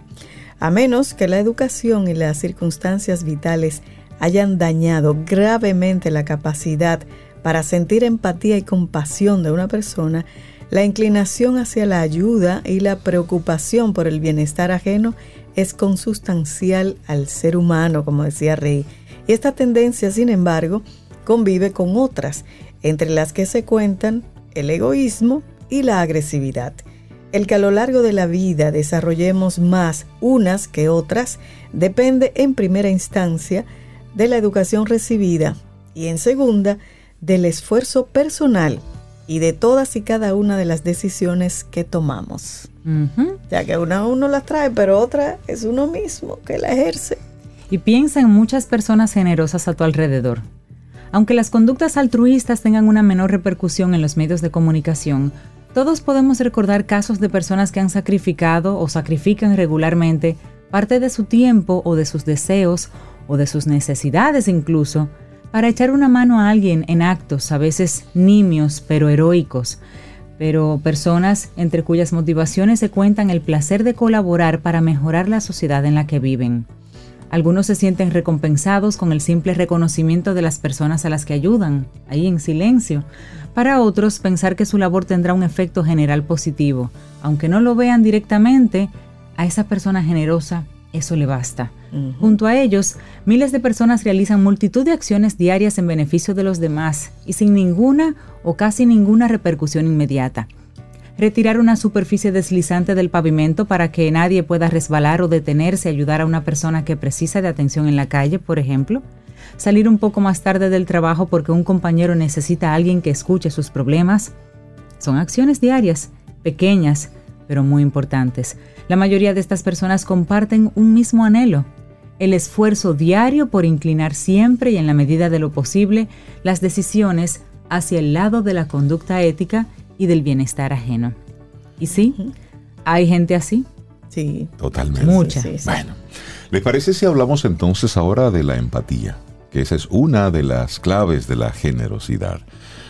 S4: a menos que la educación y las circunstancias vitales hayan dañado gravemente la capacidad para sentir empatía y compasión de una persona, la inclinación hacia la ayuda y la preocupación por el bienestar ajeno es consustancial al ser humano, como decía Rey. Y esta tendencia, sin embargo, convive con otras, entre las que se cuentan el egoísmo y la agresividad. El que a lo largo de la vida desarrollemos más unas que otras depende en primera instancia de la educación recibida y en segunda del esfuerzo personal y de todas y cada una de las decisiones que tomamos. Ya que una uno las trae, pero otra es uno mismo que la ejerce.
S5: Y piensa en muchas personas generosas a tu alrededor. Aunque las conductas altruistas tengan una menor repercusión en los medios de comunicación, Todos podemos recordar casos de personas que han sacrificado o sacrifican regularmente parte de su tiempo o de sus deseos o de sus necesidades incluso para echar una mano a alguien en actos a veces nimios pero heroicos, pero personas entre cuyas motivaciones se cuentan el placer de colaborar para mejorar la sociedad en la que viven. Algunos se sienten recompensados con el simple reconocimiento de las personas a las que ayudan, ahí en silencio. Para otros, pensar que su labor tendrá un efecto general positivo, aunque no lo vean directamente, a esa persona generosa eso le basta. Junto a ellos, miles de personas realizan multitud de acciones diarias en beneficio de los demás y sin ninguna o casi ninguna repercusión inmediata. Retirar una superficie deslizante del pavimento para que nadie pueda resbalar o detenerse y ayudar a una persona que precisa de atención en la calle, por ejemplo. Salir un poco más tarde del trabajo porque un compañero necesita a alguien que escuche sus problemas. Son acciones diarias, pequeñas, pero muy importantes. La mayoría de estas personas comparten un mismo anhelo, el esfuerzo diario por inclinar siempre y en la medida de lo posible las decisiones hacia el lado de la conducta ética y del bienestar ajeno. ¿Y sí? ¿Hay gente así?
S4: Sí.
S3: Totalmente.
S5: Mucha.
S3: Bueno, ¿les parece si hablamos entonces ahora de la empatía? Que esa es una de las claves de la generosidad.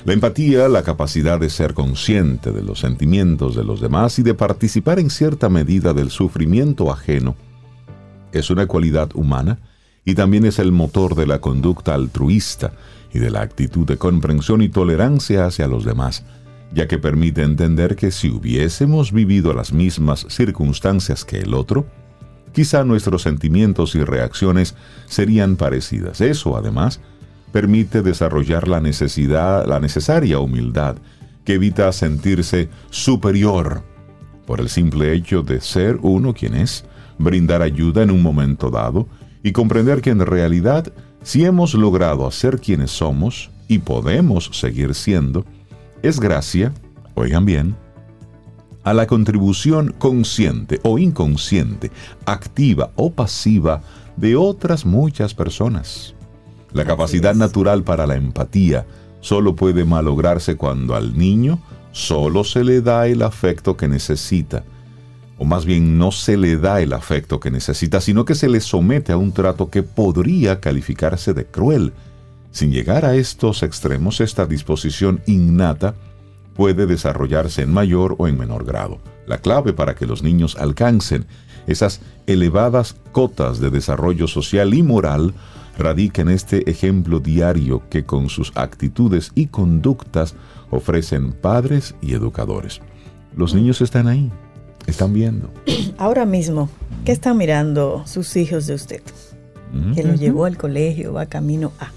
S3: La empatía, la capacidad de ser consciente de los sentimientos de los demás y de participar en cierta medida del sufrimiento ajeno, es una cualidad humana y también es el motor de la conducta altruista y de la actitud de comprensión y tolerancia hacia los demás, ya que permite entender que si hubiésemos vivido las mismas circunstancias que el otro, quizá nuestros sentimientos y reacciones serían parecidas. Eso, además, permite desarrollar la necesidad, la necesaria humildad, que evita sentirse superior por el simple hecho de ser uno quien es, brindar ayuda en un momento dado y comprender que en realidad si hemos logrado hacer quienes somos y podemos seguir siendo, es gracia, oigan bien, a la contribución consciente o inconsciente, activa o pasiva de otras muchas personas. La capacidad natural para la empatía solo puede malograrse cuando al niño solo se le da el afecto que necesita, o más bien no se le da el afecto que necesita, sino que se le somete a un trato que podría calificarse de cruel. Sin llegar a estos extremos, esta disposición innata puede desarrollarse en mayor o en menor grado. La clave para que los niños alcancen esas elevadas cotas de desarrollo social y moral radica en este ejemplo diario que con sus actitudes y conductas ofrecen padres y educadores. Los niños están ahí, están viendo.
S4: Ahora mismo, ¿qué están mirando sus hijos de usted? Que lo llevó al colegio, va camino a.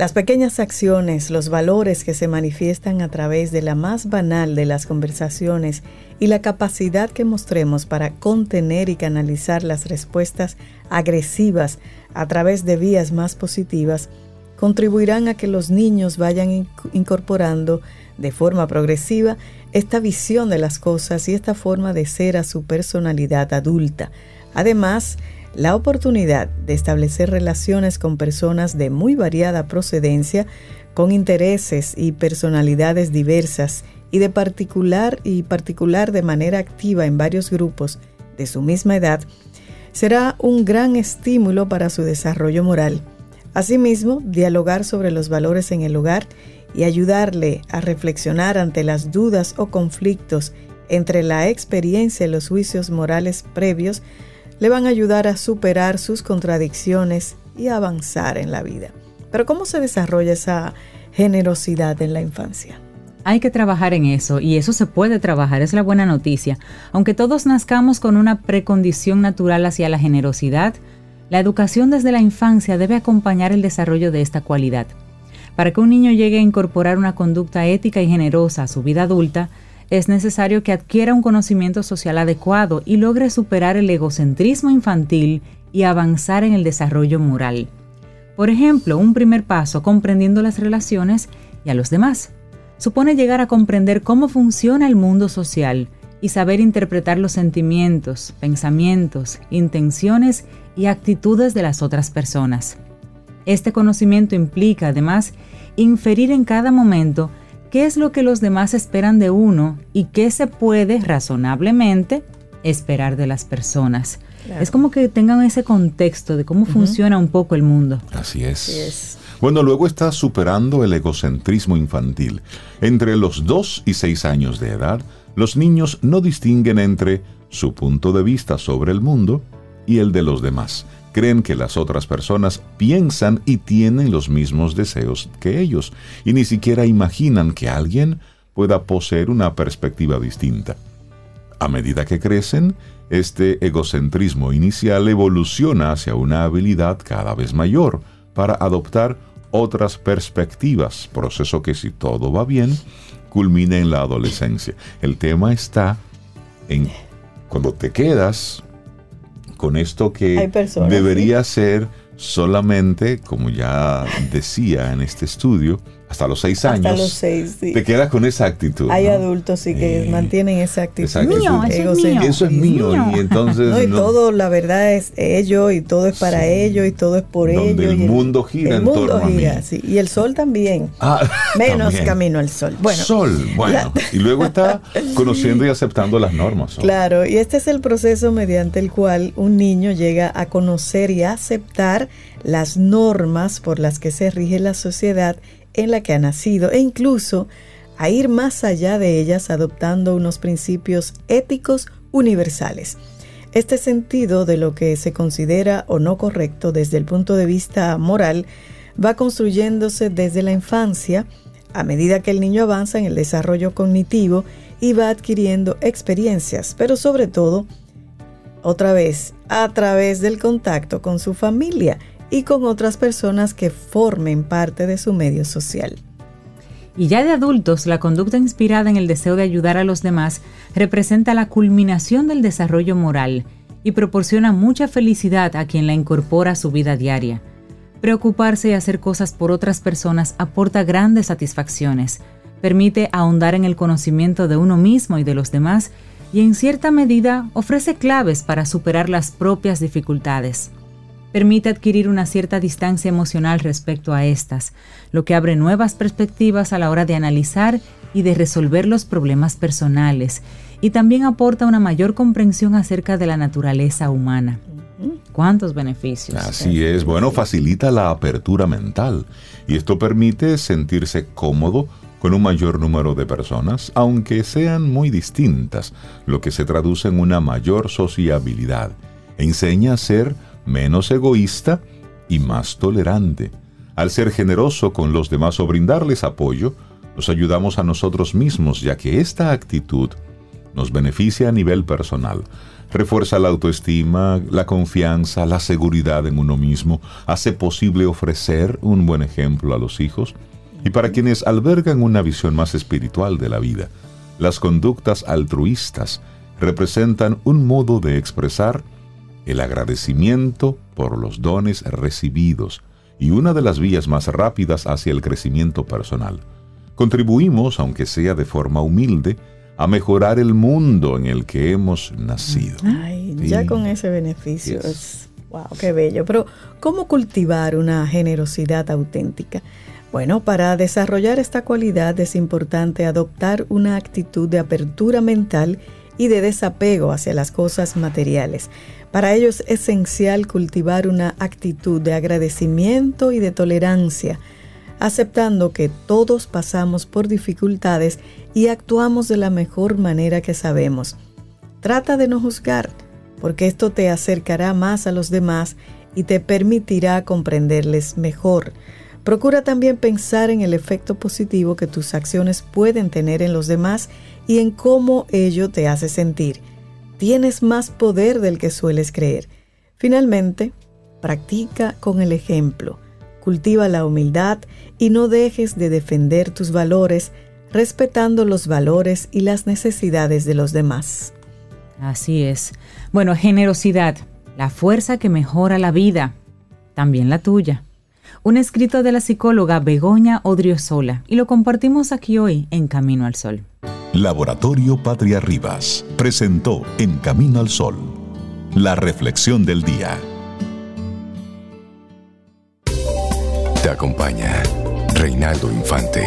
S4: Las pequeñas acciones, los valores que se manifiestan a través de la más banal de las conversaciones y la capacidad que mostremos para contener y canalizar las respuestas agresivas a través de vías más positivas contribuirán a que los niños vayan incorporando de forma progresiva esta visión de las cosas y esta forma de ser a su personalidad adulta. Además, la oportunidad de establecer relaciones con personas de muy variada procedencia, con intereses y personalidades diversas y de particular y particular de manera activa en varios grupos de su misma edad, será un gran estímulo para su desarrollo moral. Asimismo, dialogar sobre los valores en el hogar y ayudarle a reflexionar ante las dudas o conflictos entre la experiencia y los juicios morales previos le van a ayudar a superar sus contradicciones y avanzar en la vida. Pero ¿cómo se desarrolla esa generosidad en la infancia?
S5: Hay que trabajar en eso y eso se puede trabajar, es la buena noticia. Aunque todos nazcamos con una precondición natural hacia la generosidad, la educación desde la infancia debe acompañar el desarrollo de esta cualidad. Para que un niño llegue a incorporar una conducta ética y generosa a su vida adulta, es necesario que adquiera un conocimiento social adecuado y logre superar el egocentrismo infantil y avanzar en el desarrollo moral. Por ejemplo, un primer paso comprendiendo las relaciones y a los demás supone llegar a comprender cómo funciona el mundo social y saber interpretar los sentimientos, pensamientos, intenciones y actitudes de las otras personas. Este conocimiento implica, además, inferir en cada momento qué es lo que los demás esperan de uno y qué se puede razonablemente esperar de las personas. Es como que tengan ese contexto de cómo funciona un poco el mundo.
S3: Así es. Bueno, luego está superando el egocentrismo infantil. Entre los 2 y 6 años de edad, los niños no distinguen entre su punto de vista sobre el mundo y el de los demás. Creen que las otras personas piensan y tienen los mismos deseos que ellos, y ni siquiera imaginan que alguien pueda poseer una perspectiva distinta. A medida que crecen, este egocentrismo inicial evoluciona hacia una habilidad cada vez mayor para adoptar otras perspectivas, proceso que si todo va bien, culmina en la adolescencia. El tema está en cuando te quedas con esto que debería ser solamente, como ya decía en este estudio, hasta los seis años.
S4: Hasta los seis, sí.
S3: Te quedas con esa actitud.
S4: Hay adultos sí que mantienen esa actitud. Mío,
S5: eso, es mío.
S3: eso es mío. Y entonces.
S4: No, y todo, la verdad, es ello, y todo es para ellos, y todo es por ellos.
S3: Donde el mundo gira
S4: el
S3: en mundo torno
S4: gira,
S3: a mí.
S4: Sí. Y el sol también.
S3: Ah,
S4: Menos camino al sol. Bueno.
S3: Sol, bueno. Y luego está conociendo y aceptando las normas.
S4: Claro, y este es el proceso mediante el cual un niño llega a conocer y a aceptar las normas por las que se rige la sociedad en la que ha nacido e incluso a ir más allá de ellas adoptando unos principios éticos universales. Este sentido de lo que se considera o no correcto desde el punto de vista moral va construyéndose desde la infancia a medida que el niño avanza en el desarrollo cognitivo y va adquiriendo experiencias, pero sobre todo, otra vez, a través del contacto con su familia y con otras personas que formen parte de su medio social.
S5: Y ya de adultos, la conducta inspirada en el deseo de ayudar a los demás representa la culminación del desarrollo moral y proporciona mucha felicidad a quien la incorpora a su vida diaria. Preocuparse y hacer cosas por otras personas aporta grandes satisfacciones, permite ahondar en el conocimiento de uno mismo y de los demás y en cierta medida ofrece claves para superar las propias dificultades permite adquirir una cierta distancia emocional respecto a estas, lo que abre nuevas perspectivas a la hora de analizar y de resolver los problemas personales, y también aporta una mayor comprensión acerca de la naturaleza humana. ¿Cuántos beneficios?
S3: Así es, bueno, facilita la apertura mental y esto permite sentirse cómodo con un mayor número de personas, aunque sean muy distintas, lo que se traduce en una mayor sociabilidad. Enseña a ser menos egoísta y más tolerante. Al ser generoso con los demás o brindarles apoyo, nos ayudamos a nosotros mismos, ya que esta actitud nos beneficia a nivel personal. Refuerza la autoestima, la confianza, la seguridad en uno mismo, hace posible ofrecer un buen ejemplo a los hijos y para quienes albergan una visión más espiritual de la vida. Las conductas altruistas representan un modo de expresar el agradecimiento por los dones recibidos y una de las vías más rápidas hacia el crecimiento personal. Contribuimos, aunque sea de forma humilde, a mejorar el mundo en el que hemos nacido.
S4: Ay, ya con ese beneficio es, wow, qué bello. Pero, ¿cómo cultivar una generosidad auténtica? Bueno, para desarrollar esta cualidad es importante adoptar una actitud de apertura mental y de desapego hacia las cosas materiales. Para ello es esencial cultivar una actitud de agradecimiento y de tolerancia, aceptando que todos pasamos por dificultades y actuamos de la mejor manera que sabemos. Trata de no juzgar, porque esto te acercará más a los demás y te permitirá comprenderles mejor. Procura también pensar en el efecto positivo que tus acciones pueden tener en los demás y en cómo ello te hace sentir tienes más poder del que sueles creer. Finalmente, practica con el ejemplo, cultiva la humildad y no dejes de defender tus valores respetando los valores y las necesidades de los demás.
S5: Así es. Bueno, generosidad, la fuerza que mejora la vida, también la tuya. Un escrito de la psicóloga Begoña Odriozola y lo compartimos aquí hoy en Camino al Sol.
S1: Laboratorio Patria Rivas presentó En Camino al Sol, la reflexión del día.
S6: Te acompaña Reinaldo Infante.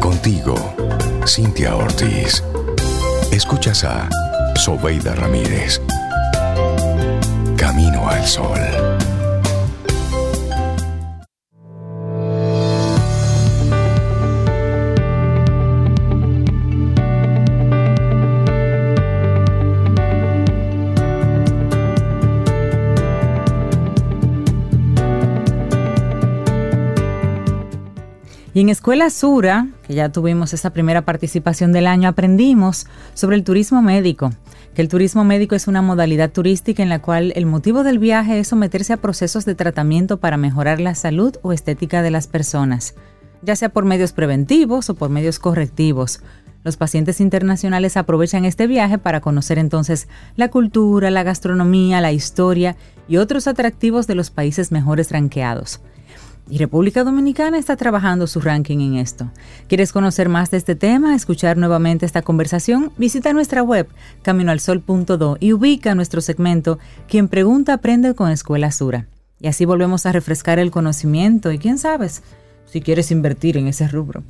S6: Contigo, Cintia Ortiz. Escuchas a Sobeida Ramírez. Camino al Sol.
S5: Y en Escuela Sura, que ya tuvimos esa primera participación del año, aprendimos sobre el turismo médico, que el turismo médico es una modalidad turística en la cual el motivo del viaje es someterse a procesos de tratamiento para mejorar la salud o estética de las personas, ya sea por medios preventivos o por medios correctivos. Los pacientes internacionales aprovechan este viaje para conocer entonces la cultura, la gastronomía, la historia y otros atractivos de los países mejores ranqueados. Y República Dominicana está trabajando su ranking en esto. ¿Quieres conocer más de este tema, escuchar nuevamente esta conversación? Visita nuestra web caminoalsol.do y ubica nuestro segmento Quien pregunta aprende con Escuela Sura. Y así volvemos a refrescar el conocimiento y quién sabes, si quieres invertir en ese rubro.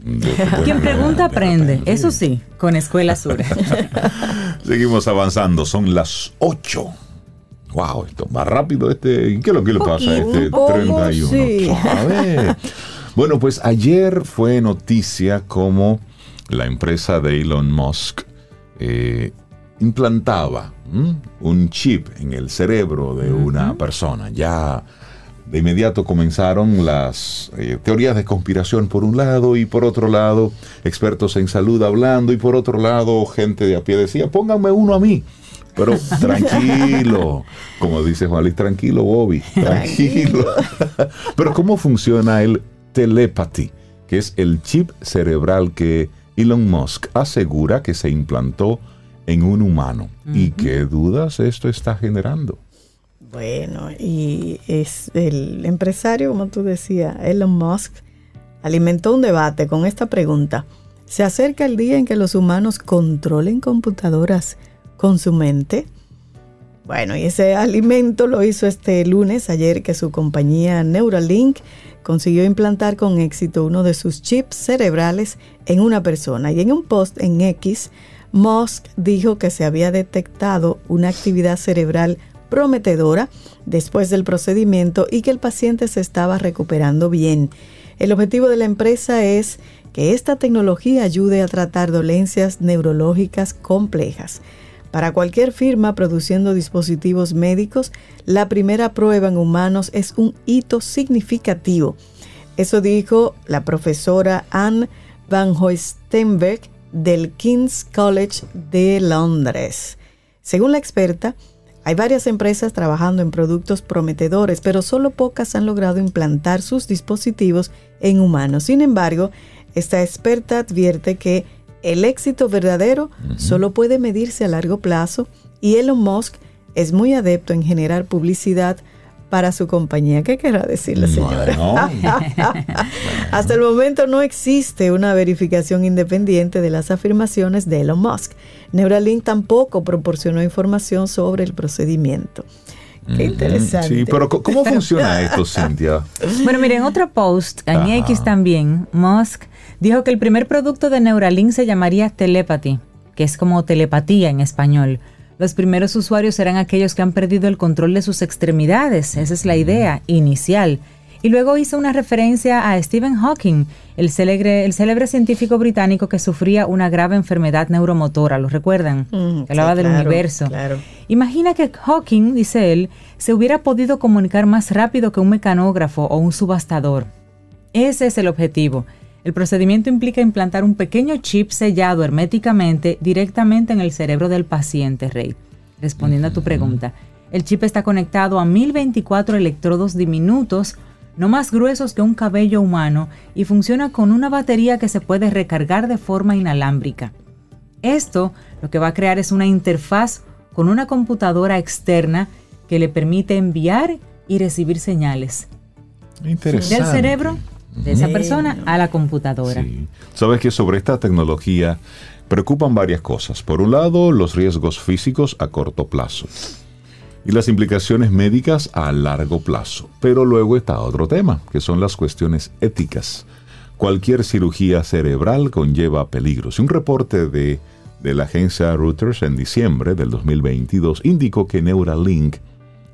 S5: Quien pregunta aprende, eso sí, con Escuela Sura.
S3: Seguimos avanzando, son las 8 wow, esto más rápido este. ¿Qué es lo que le pasa a este 31? Bueno, pues ayer fue noticia como la empresa de Elon Musk eh, implantaba un chip en el cerebro de una persona. Ya de inmediato comenzaron las eh, teorías de conspiración por un lado y por otro lado expertos en salud hablando y por otro lado gente de a pie decía, pónganme uno a mí. Pero tranquilo, como dice Juan Luis, tranquilo, Bobby, tranquilo. Pero ¿cómo funciona el telepathy, que es el chip cerebral que Elon Musk asegura que se implantó en un humano? ¿Y qué dudas esto está generando?
S4: Bueno, y es el empresario, como tú decías, Elon Musk, alimentó un debate con esta pregunta. ¿Se acerca el día en que los humanos controlen computadoras con su mente. Bueno, y ese alimento lo hizo este lunes, ayer que su compañía Neuralink consiguió implantar con éxito uno de sus chips cerebrales en una persona. Y en un post en X, Musk dijo que se había detectado una actividad cerebral prometedora después del procedimiento y que el paciente se estaba recuperando bien. El objetivo de la empresa es que esta tecnología ayude a tratar dolencias neurológicas complejas. Para cualquier firma produciendo dispositivos médicos, la primera prueba en humanos es un hito significativo. Eso dijo la profesora Anne Van Hoestenberg del King's College de Londres. Según la experta, hay varias empresas trabajando en productos prometedores, pero solo pocas han logrado implantar sus dispositivos en humanos. Sin embargo, esta experta advierte que el éxito verdadero solo puede medirse a largo plazo y Elon Musk es muy adepto en generar publicidad para su compañía. ¿Qué querrá decir la señora? Hasta el momento no existe una verificación independiente de las afirmaciones de Elon Musk. Neuralink tampoco proporcionó información sobre el procedimiento. Qué interesante.
S3: Sí, pero ¿cómo funciona esto, Cintia?
S5: Bueno, miren, otro post en X también, Musk dijo que el primer producto de Neuralink se llamaría Telepathy, que es como telepatía en español. Los primeros usuarios serán aquellos que han perdido el control de sus extremidades, esa es la idea inicial. Y luego hizo una referencia a Stephen Hawking, el célebre, el célebre científico británico que sufría una grave enfermedad neuromotora, ¿lo recuerdan? Mm, que hablaba del universo. Imagina que Hawking, dice él, se hubiera podido comunicar más rápido que un mecanógrafo o un subastador. Ese es el objetivo, el procedimiento implica implantar un pequeño chip sellado herméticamente directamente en el cerebro del paciente, Rey. Respondiendo a tu pregunta, el chip está conectado a 1024 electrodos diminutos, no más gruesos que un cabello humano, y funciona con una batería que se puede recargar de forma inalámbrica. Esto lo que va a crear es una interfaz con una computadora externa que le permite enviar y recibir señales del cerebro de esa persona a la computadora.
S3: Sabes que sobre esta tecnología preocupan varias cosas. Por un lado, los riesgos físicos a corto plazo y las implicaciones médicas a largo plazo. Pero luego está otro tema, que son las cuestiones éticas. cualquier cirugía cerebral conlleva peligros. Y un reporte de, de la agencia Reuters en diciembre del 2022 indicó que Neuralink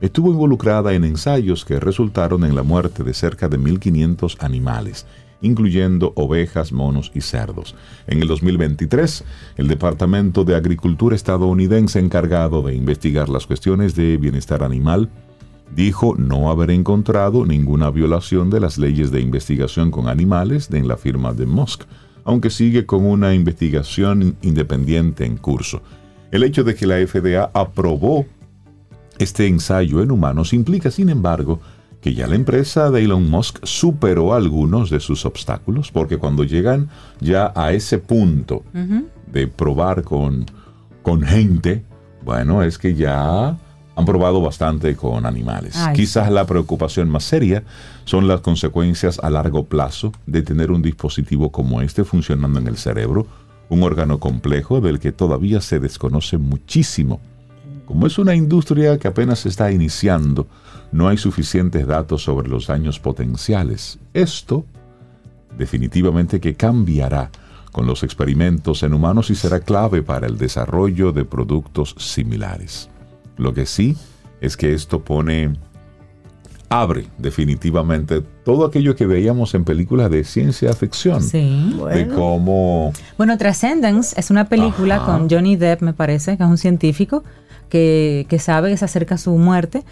S3: estuvo involucrada en ensayos que resultaron en la muerte de cerca de 1.500 animales incluyendo ovejas, monos y cerdos. En el 2023, el Departamento de Agricultura estadounidense encargado de investigar las cuestiones de bienestar animal dijo no haber encontrado ninguna violación de las leyes de investigación con animales en la firma de Musk, aunque sigue con una investigación independiente en curso. El hecho de que la FDA aprobó este ensayo en humanos implica, sin embargo, que ya la empresa de Elon Musk superó algunos de sus obstáculos, porque cuando llegan ya a ese punto de probar con, con gente, bueno, es que ya han probado bastante con animales. Quizás la preocupación más seria son las consecuencias a largo plazo de tener un dispositivo como este funcionando en el cerebro, un órgano complejo del que todavía se desconoce muchísimo. Como es una industria que apenas está iniciando, no hay suficientes datos sobre los daños potenciales. Esto definitivamente que cambiará con los experimentos en humanos y será clave para el desarrollo de productos similares. Lo que sí es que esto pone, abre definitivamente todo aquello que veíamos en películas de ciencia ficción.
S5: Sí.
S3: Bueno. De cómo...
S5: Bueno, Transcendence es una película con Johnny Depp, me parece, que es un científico que, que sabe que se acerca su muerte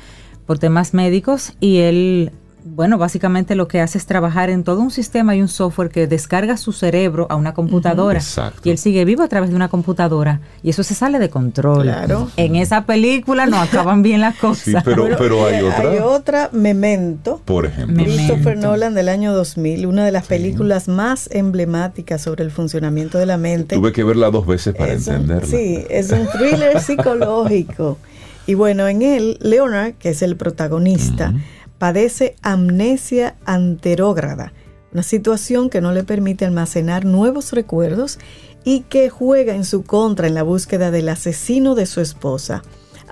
S5: por temas médicos y él, bueno, básicamente lo que hace es trabajar en todo un sistema y un software que descarga su cerebro a una computadora. Y él sigue vivo a través de una computadora y eso se sale de control.
S4: Claro.
S5: En esa película no acaban bien las cosas.
S3: Sí, pero, pero, hay otra.
S4: Hay otra, Memento.
S3: Por ejemplo.
S4: Christopher Nolan del año 2000, una de las películas más emblemáticas sobre el funcionamiento de la mente.
S3: Tuve que verla dos veces para
S4: Es un-
S3: entenderla.
S4: Sí, es un thriller psicológico. Y bueno, en él, Leonard, que es el protagonista, padece amnesia anterógrada, una situación que no le permite almacenar nuevos recuerdos y que juega en su contra en la búsqueda del asesino de su esposa.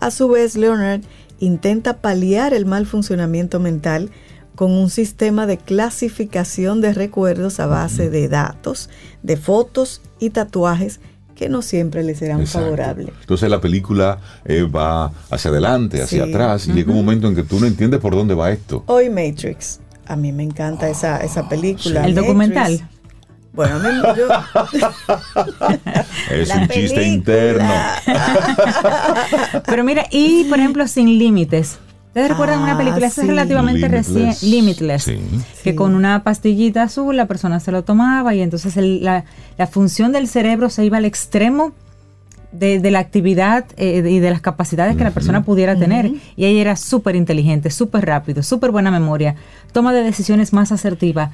S4: A su vez, Leonard intenta paliar el mal funcionamiento mental con un sistema de clasificación de recuerdos a base de datos, de fotos y tatuajes que no siempre le serán
S3: Exacto.
S4: favorables.
S3: Entonces la película eh, va hacia adelante, hacia
S4: Sí.
S3: atrás, y llega un momento en que tú no entiendes por dónde va esto.
S4: Hoy Matrix. A mí me encanta esa, esa película.
S5: El
S4: Matrix.
S5: documental.
S4: Bueno, a mí yo,
S3: Es
S4: La
S3: un chiste interno.
S5: Pero mira, y por ejemplo, Sin Límites. ¿Ustedes recuerdan una
S4: Ah,
S5: película? Esa es
S4: sí.
S5: relativamente
S3: Limitless.
S5: reciente. Limitless.
S3: Sí.
S5: Que
S4: Sí.
S5: con una pastillita azul la persona se lo tomaba y entonces el- la, la función del cerebro se iba al extremo de, de la actividad eh, y de las capacidades que la persona pudiera tener. Y ella era súper inteligente, súper rápido, súper buena memoria, toma de decisiones más asertiva.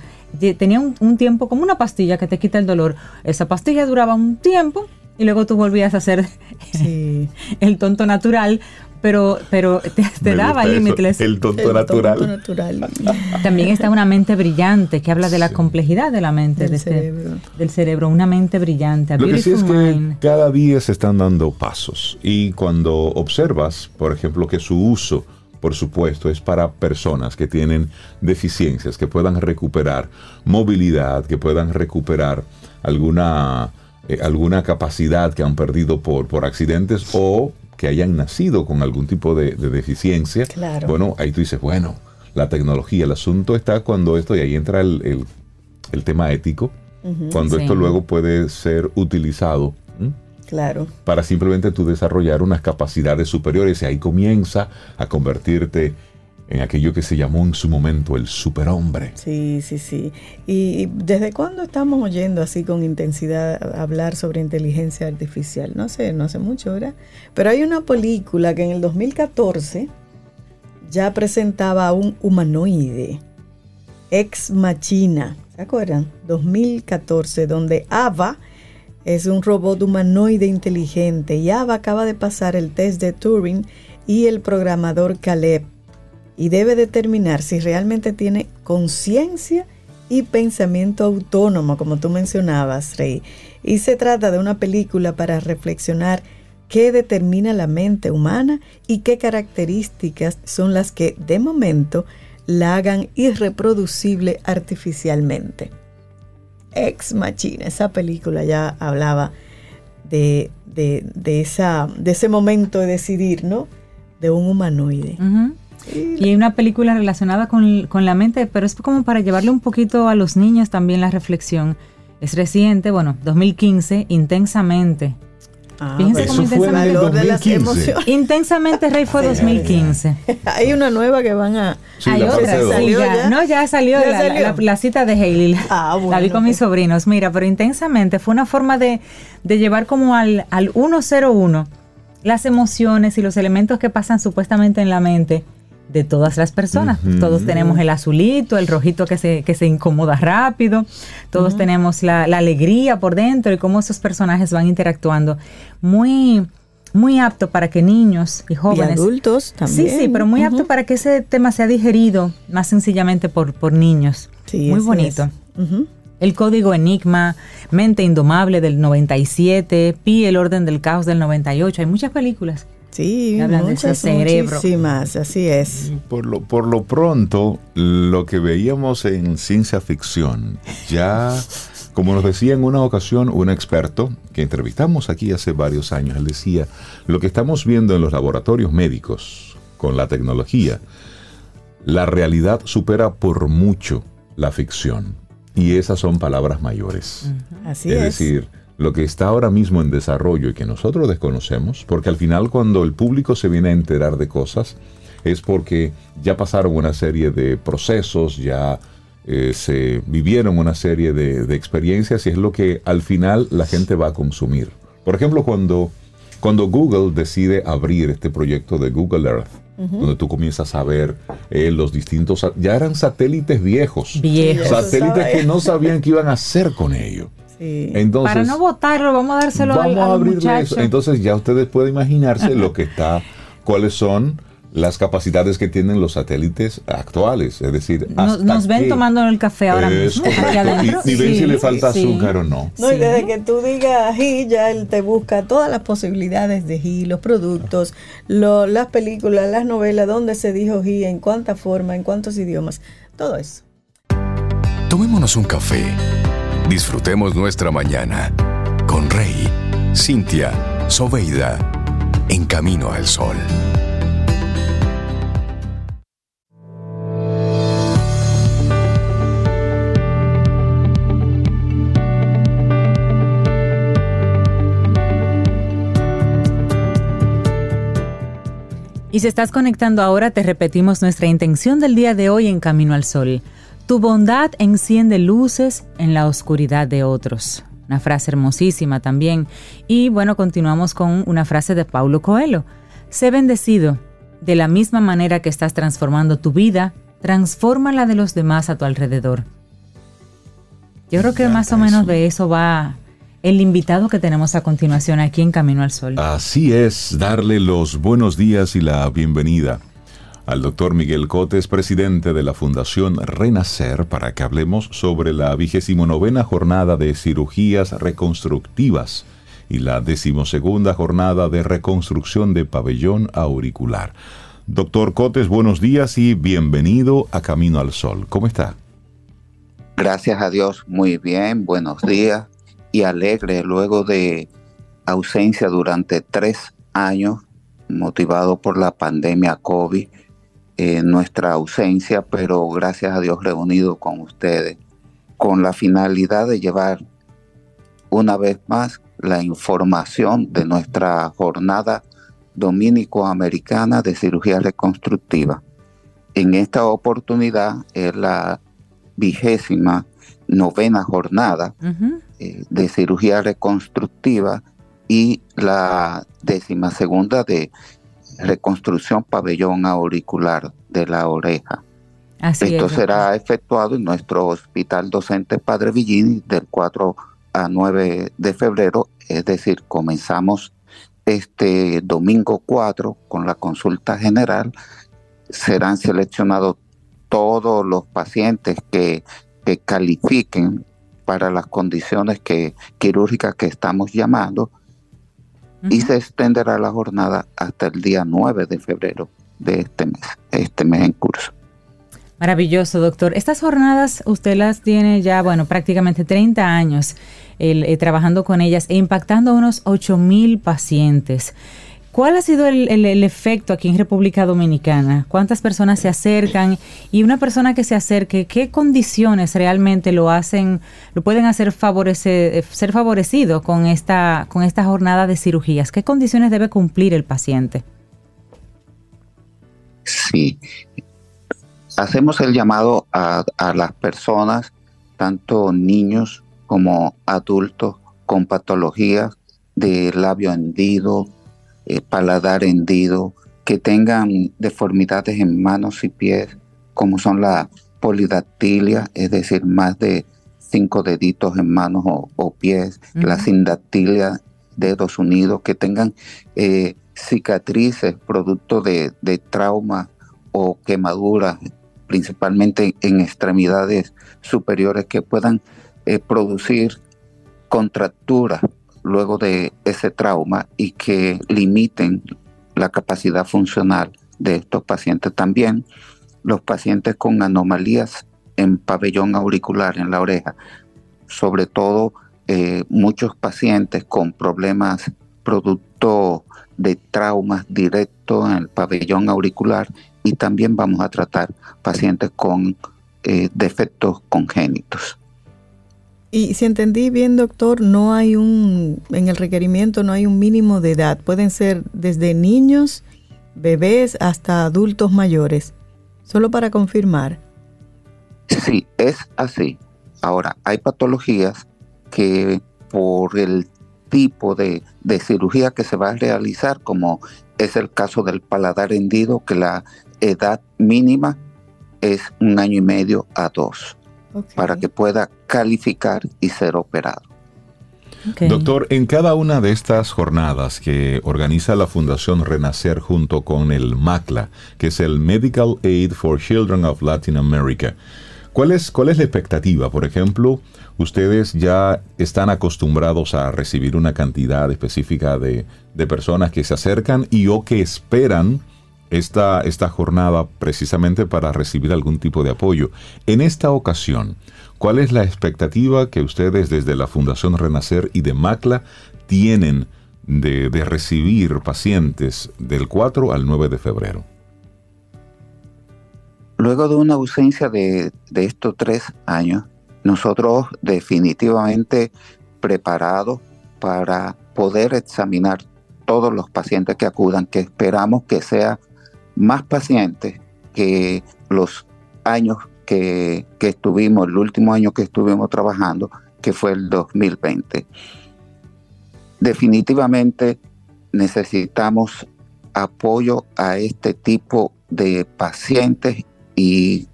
S5: Tenía un, un tiempo como una pastilla que te quita el dolor. Esa pastilla duraba un tiempo y luego tú volvías a hacer
S4: sí.
S5: el tonto natural, pero, pero te, te daba límites.
S3: El tonto
S4: El
S3: natural.
S4: tonto natural.
S5: También está una mente brillante que habla de la
S3: Sí.
S5: complejidad de la mente,
S4: Del
S5: de este-
S4: cerebro.
S5: del cerebro, una mente brillante,
S3: Lo que sí es que cada día se están dando pasos y cuando observas, por ejemplo, que su uso, por supuesto, es para personas que tienen deficiencias, que puedan recuperar movilidad, que puedan recuperar alguna, eh, alguna capacidad que han perdido por, por accidentes o que hayan nacido con algún tipo de, de deficiencia.
S4: Claro.
S3: Bueno, ahí tú dices, bueno, la tecnología, el asunto está cuando esto, y ahí entra el, el- el tema ético, cuando
S5: Sí.
S3: esto luego puede ser utilizado ¿m?
S4: Claro.
S3: para simplemente tú desarrollar unas capacidades superiores y ahí comienza a convertirte en aquello que se llamó en su momento el superhombre.
S4: Sí, sí, sí. ¿Y desde cuándo estamos oyendo así con intensidad hablar sobre inteligencia artificial? No sé, no hace mucho, ¿verdad? Pero hay una película que en el 2014 ya presentaba a un humanoide, ex machina, ¿se acuerdan? 2014, donde Ava es un robot humanoide inteligente y Ava acaba de pasar el test de Turing y el programador Caleb y debe determinar si realmente tiene conciencia y pensamiento autónomo, como tú mencionabas, Rey. Y se trata de una película para reflexionar qué determina la mente humana y qué características son las que de momento la hagan irreproducible artificialmente. Ex Machina. Esa película ya hablaba de, de, de, esa, de ese momento de decidir, ¿no? De un humanoide.
S5: Y hay una película relacionada con, con la mente, pero es como para llevarle un poquito a los niños también la reflexión. Es reciente, bueno, 2015, Intensamente.
S4: Ah,
S5: Fíjense
S4: bueno.
S5: cómo
S3: Eso fue en el
S4: valor de las
S3: 2015.
S4: emociones.
S5: Intensamente Rey fue 2015.
S4: Hay una nueva que van a...
S3: Sí,
S5: Hay
S3: la
S5: otra,
S3: parte dos.
S5: sí,
S4: ¿Salió
S5: ya.
S4: ya?
S5: No, ya salió,
S4: ¿Ya
S5: la,
S4: salió?
S5: la- la cita de Hailey. La,
S4: Ah,
S5: la vi
S4: bueno,
S5: con mis sobrinos. Mira, pero intensamente fue una forma de, de llevar como al, al 101 las emociones y los elementos que pasan supuestamente en la mente de todas las personas.
S3: Ujú.
S5: Todos tenemos el azulito, el rojito que se, que se incomoda rápido, todos tenemos la, la alegría por dentro y cómo esos personajes van interactuando. Muy, muy apto para que niños y
S4: Y
S5: jóvenes
S4: adultos también.
S5: Sí, sí, pero muy apto para que ese tema sea digerido más sencillamente por, por niños.
S4: Sí,
S5: muy bonito. El código Enigma, Mente Indomable del 97, Pi, El Orden del Caos del 98. Hay muchas películas.
S4: Sí, muchas,
S5: cerebro.
S4: muchísimas, así es.
S3: Por lo, por lo pronto, lo que veíamos en ciencia ficción, ya, como nos decía en una ocasión un experto que entrevistamos aquí hace varios años, él decía, lo que estamos viendo en los laboratorios médicos con la tecnología, la realidad supera por mucho la ficción. Y esas son palabras mayores.
S4: Así
S3: es
S4: es.
S3: decir, lo que está ahora mismo en desarrollo y que nosotros desconocemos, porque al final cuando el público se viene a enterar de cosas, es porque ya pasaron una serie de procesos, ya eh, se vivieron una serie de, de experiencias y es lo que al final la gente va a consumir. Por ejemplo, cuando, cuando Google decide abrir este proyecto de Google Earth, donde tú comienzas a ver eh, los distintos, ya eran satélites viejos,
S5: Viejos.
S3: Satélites que no sabían qué iban a hacer con ello.
S4: Sí.
S3: Entonces,
S5: Para no votarlo, vamos a dárselo al,
S3: Vamos a
S5: al
S3: abrirle
S5: muchacho.
S3: eso. Entonces ya ustedes pueden imaginarse lo que está, cuáles son las capacidades que tienen los satélites actuales. Es decir,
S5: nos,
S3: hasta
S5: nos ven
S3: qué
S5: tomando el café ahora mismo.
S3: correcto. Y, y ven
S5: Sí,
S3: si le falta
S5: sí.
S3: azúcar o no.
S4: No, y
S5: Sí.
S4: desde que tú digas ají, ya él te busca todas las posibilidades de ají, los productos, lo- las películas, las novelas, dónde se dijo ají, en cuánta forma, en cuántos idiomas, todo eso.
S6: Tomémonos un café. Disfrutemos nuestra mañana con Rey, Cintia, Soveida, en camino al sol.
S5: Y si estás conectando ahora, te repetimos nuestra intención del día de hoy en Camino al Sol. Tu bondad enciende luces en la oscuridad de otros. Una frase hermosísima también. Y bueno, continuamos con una frase de Paulo Coelho. Sé bendecido. De la misma manera que estás transformando tu vida, transforma la de los demás a tu alrededor. Yo creo que más o menos de eso va el invitado que tenemos a continuación aquí en Camino al Sol.
S3: Así es, darle los buenos días y la bienvenida al doctor Miguel Cotes, presidente de la Fundación Renacer, para que hablemos sobre la vigésimo novena jornada de cirugías reconstructivas y la decimosegunda jornada de reconstrucción de pabellón auricular. Doctor Cotes, buenos días y bienvenido a Camino al Sol. ¿Cómo está?
S7: Gracias a Dios, muy bien, buenos días y alegre luego de ausencia durante tres años, motivado por la pandemia COVID, eh, nuestra ausencia, pero gracias a Dios reunido con ustedes, con la finalidad de llevar una vez más la información de nuestra jornada dominico-americana de cirugía reconstructiva. En esta oportunidad es la vigésima novena jornada eh, de cirugía reconstructiva y la décima segunda de reconstrucción pabellón auricular de la oreja.
S5: Así
S7: Esto
S5: es.
S7: será efectuado en nuestro hospital docente Padre Villini del 4 a 9 de febrero, es decir, comenzamos este domingo 4 con la consulta general. Serán seleccionados todos los pacientes que, que califiquen para las condiciones que, quirúrgicas que estamos llamando y se extenderá la jornada hasta el día 9 de febrero de este mes, este mes en curso.
S5: Maravilloso, doctor. Estas jornadas usted las tiene ya, bueno, prácticamente 30 años eh, trabajando con ellas e impactando a unos 8 mil pacientes. ¿Cuál ha sido el, efecto aquí en República Dominicana? ¿Cuántas personas se acercan? Y una persona que se acerque, ¿qué condiciones realmente lo hacen, lo pueden hacer favorecer, ser favorecido con esta, con esta jornada de cirugías? ¿Qué condiciones debe cumplir el paciente?
S7: Sí, hacemos el llamado a, las personas, tanto niños como adultos, con patologías de labio hendido, eh, paladar hendido, que tengan deformidades en manos y pies, como son la polidactilia, es decir, más de cinco deditos en manos o, pies, la sindactilia, dedos unidos, que tengan eh, cicatrices producto de, de trauma o quemaduras principalmente en extremidades superiores que puedan eh, producir contracturas luego de ese trauma y que limiten la capacidad funcional de estos pacientes. También los pacientes con anomalías en pabellón auricular, en la oreja, sobre todo eh, muchos pacientes con problemas producto de traumas directos en el pabellón auricular y también vamos a tratar pacientes con eh, defectos congénitos.
S4: Y si entendí bien, doctor, no hay un, en el requerimiento no hay un mínimo de edad. Pueden ser desde niños, bebés, hasta adultos mayores. Solo para confirmar.
S7: Sí, es así. Ahora, hay patologías que por el tipo de, de cirugía que se va a realizar, como es el caso del paladar hendido, que la edad mínima es un año y medio a dos para que pueda calificar y ser operado.
S3: Doctor, en cada una de estas jornadas que organiza la Fundación Renacer junto con el MACLA, que es el Medical Aid for Children of Latin America, ¿cuál es, cuál es la expectativa? Por ejemplo, ustedes ya están acostumbrados a recibir una cantidad específica de, de personas que se acercan y o que esperan esta, esta jornada precisamente para recibir algún tipo de apoyo. En esta ocasión, ¿cuál es la expectativa que ustedes desde la Fundación Renacer y de MACLA tienen de, recibir pacientes del 4 al 9 de febrero?
S7: Luego de una ausencia de, de estos tres años, nosotros definitivamente preparados para poder examinar todos los pacientes que acudan, que esperamos que sea más pacientes que los años que, estuvimos, el último año que estuvimos trabajando, que fue el 2020. Definitivamente necesitamos apoyo a este tipo de pacientes y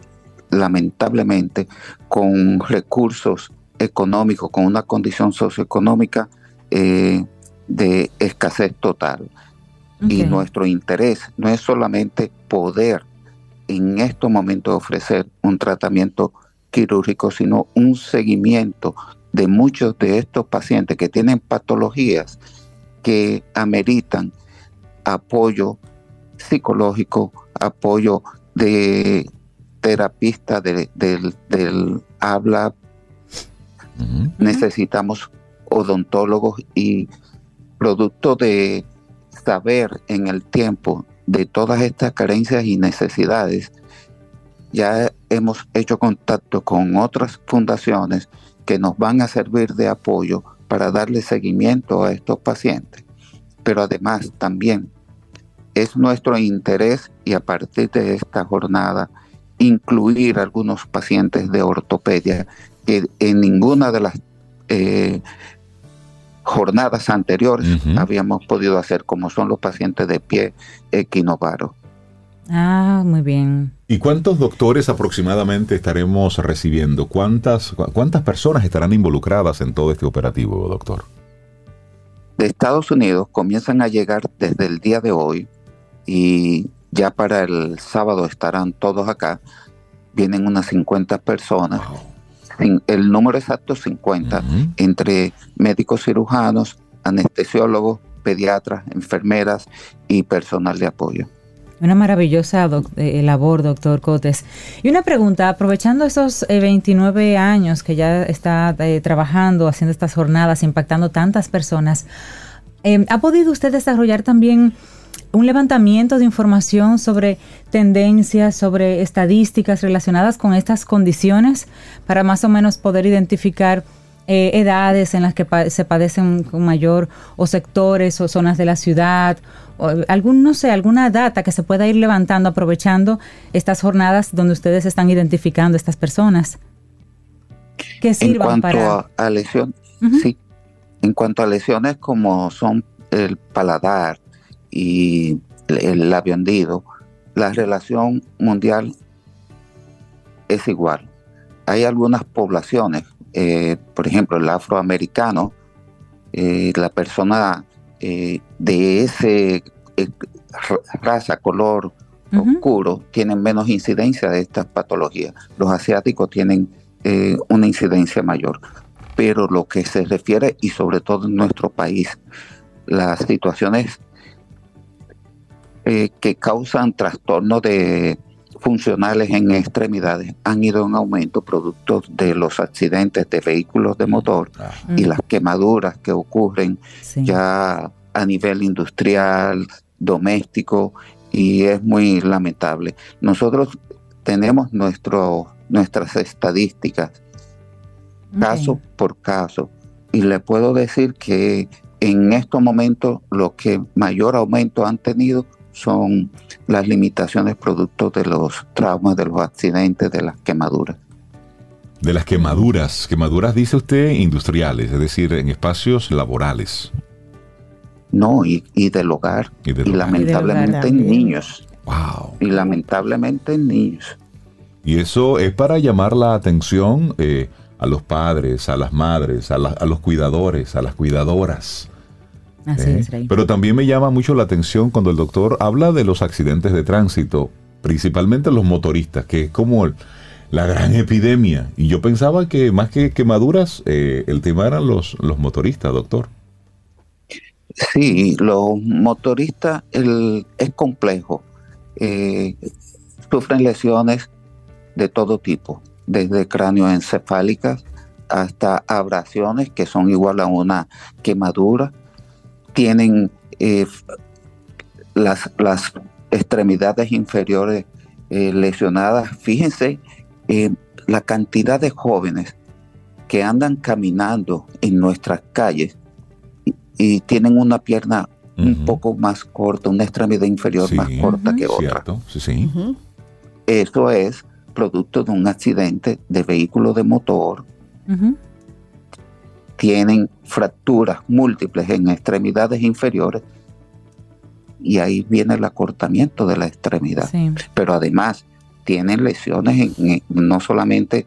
S7: lamentablemente con recursos económicos, con una condición socioeconómica eh, de escasez total. Y nuestro interés no es solamente poder en estos momentos ofrecer un tratamiento quirúrgico, sino un seguimiento de muchos de estos pacientes que tienen patologías que ameritan apoyo psicológico, apoyo de terapista del, habla. Necesitamos odontólogos y producto de saber en el tiempo de todas estas carencias y necesidades, ya hemos hecho contacto con otras fundaciones que nos van a servir de apoyo para darle seguimiento a estos pacientes. Pero además también es nuestro interés y a partir de esta jornada incluir algunos pacientes de ortopedia que en ninguna de las eh, jornadas anteriores habíamos podido hacer, como son los pacientes de pie equinovaro.
S5: Ah, muy bien.
S3: ¿Y cuántos doctores aproximadamente estaremos recibiendo? ¿Cuántas, ¿Cuántas personas estarán involucradas en todo este operativo, doctor?
S7: De Estados Unidos comienzan a llegar desde el día de hoy y ya para el sábado estarán todos acá. Vienen unas 50 personas el número exacto 50, entre médicos cirujanos, anestesiólogos, pediatras, enfermeras y personal de apoyo.
S5: Una maravillosa eh, labor, doctor Cotes. Y una pregunta, aprovechando esos 29 eh, años que ya está eh, trabajando, haciendo estas jornadas, impactando tantas personas, ¿ha podido usted desarrollar también un levantamiento de información sobre tendencias, sobre estadísticas relacionadas con estas condiciones para más o menos poder identificar edades en las que se padecen con mayor o sectores o zonas de la ciudad algún, no sé, alguna data que se pueda ir levantando aprovechando estas jornadas donde ustedes están identificando a estas personas?
S7: Que sirvan en cuanto a, lesiones, sí. En cuanto a lesiones como son el paladar y el labio hendido, la relación mundial es igual. Hay algunas poblaciones, eh, por ejemplo, el afroamericano, eh, la persona eh, de ese raza, color oscuro, tienen menos incidencia de estas patologías. Los asiáticos tienen una incidencia mayor. Pero lo que se refiere, y sobre todo en nuestro país, las situaciones que causan trastornos de funcionales en extremidades han ido en aumento producto de los accidentes de vehículos de motor ah. y las quemaduras que ocurren ya a nivel industrial, doméstico, y es muy lamentable. Nosotros tenemos nuestro, nuestras estadísticas, caso por caso, y le puedo decir que en estos momentos lo que mayor aumento han tenido son las limitaciones producto de los traumas, de los accidentes, de las quemaduras.
S3: De las quemaduras, quemaduras dice usted industriales, es decir, en espacios laborales.
S7: No, y, del hogar. Y, lamentablemente en niños.
S3: Wow.
S7: Y lamentablemente en niños.
S3: Y eso es para llamar la atención eh, a los padres, a las madres, a, los cuidadores, a las cuidadoras. Así ¿eh? es, Pero también me llama mucho la atención cuando el doctor habla de los accidentes de tránsito, principalmente los motoristas, que es como la gran epidemia. Y yo pensaba que más que quemaduras, eh, el tema eran los, los motoristas, doctor.
S7: Sí, los motoristas es complejo. Eh, sufren lesiones de todo tipo, desde cráneoencefálicas hasta abrasiones que son igual a una quemadura. Tienen eh, las, las, extremidades inferiores eh, lesionadas. Fíjense la cantidad de jóvenes que andan caminando en nuestras calles y tienen una pierna un poco más corta, una extremidad inferior más corta que otra.
S3: Sí,
S7: Eso es producto de un accidente de vehículo de motor. Tienen fracturas múltiples en extremidades inferiores y ahí viene el acortamiento de la extremidad. Pero además tienen lesiones en, no solamente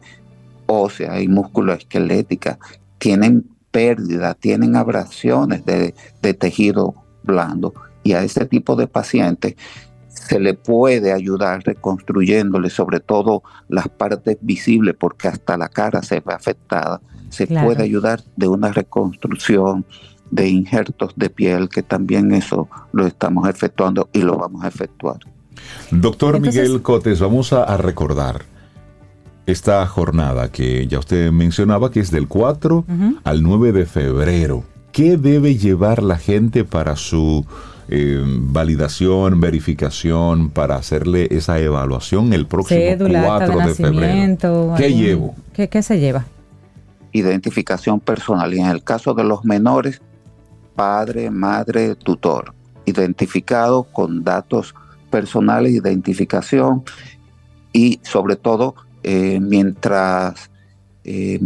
S7: óseas y musculoesqueléticas, tienen pérdida, tienen abrasiones de, tejido blando y a ese tipo de pacientes se le puede ayudar reconstruyéndole sobre todo las partes visibles porque hasta la cara se ve afectada. Se puede ayudar de una reconstrucción de injertos de piel que también eso lo estamos efectuando y lo vamos a efectuar.
S3: Doctor Miguel Cotes, vamos a recordar esta jornada que ya usted mencionaba, que es del 4 al 9 de febrero. ¿Qué debe llevar la gente para su eh, validación, verificación, para hacerle esa evaluación el próximo 4 de, febrero? ¿Qué llevo?
S5: ¿Qué, ¿Qué se lleva?
S7: Identificación personal. Y en el caso de los menores, padre, madre, tutor. Identificado con datos personales, identificación y sobre todo eh, mientras eh,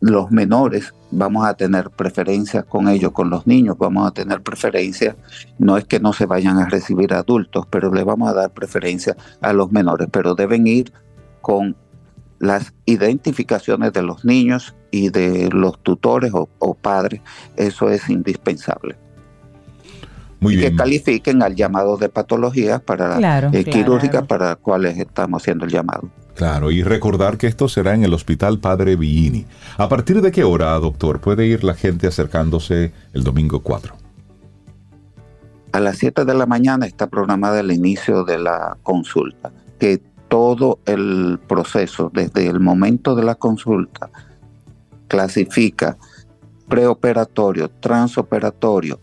S7: los menores vamos a tener preferencias con ellos, con los niños vamos a tener preferencias, no es que no se vayan a recibir adultos, pero le vamos a dar preferencia a los menores, pero deben ir con las identificaciones de los niños y de los tutores o, padres, eso es indispensable.
S3: Muy
S7: y que califiquen al llamado de patologías para eh, quirúrgica para las cuales estamos haciendo el llamado.
S3: Claro, y recordar que esto será en el Hospital Padre Villini. ¿A partir de qué hora, doctor, puede ir la gente acercándose el domingo 4?
S7: A las 7 de la mañana está programada el inicio de la consulta, que todo el proceso, desde el momento de la consulta, clasifica preoperatorio, transoperatorio,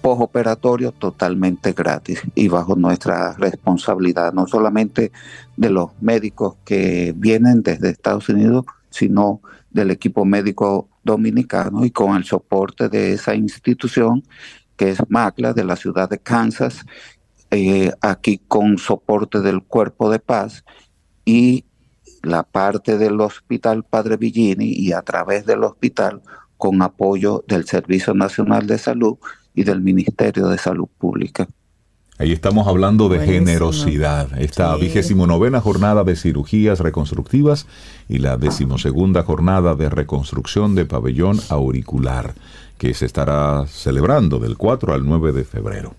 S7: postoperatorio totalmente gratis y bajo nuestra responsabilidad, no solamente de los médicos que vienen desde Estados Unidos, sino del equipo médico dominicano y con el soporte de esa institución que es MACLA de la ciudad de Kansas, eh, aquí con soporte del Cuerpo de Paz y la parte del Hospital Padre Villini y a través del hospital con apoyo del Servicio Nacional de Salud y del Ministerio de Salud Pública.
S3: Ahí estamos hablando de generosidad. Esta vigésimo novena jornada de cirugías reconstructivas y la decimosegunda jornada de reconstrucción de pabellón auricular, que se estará celebrando del 4 al 9 de febrero.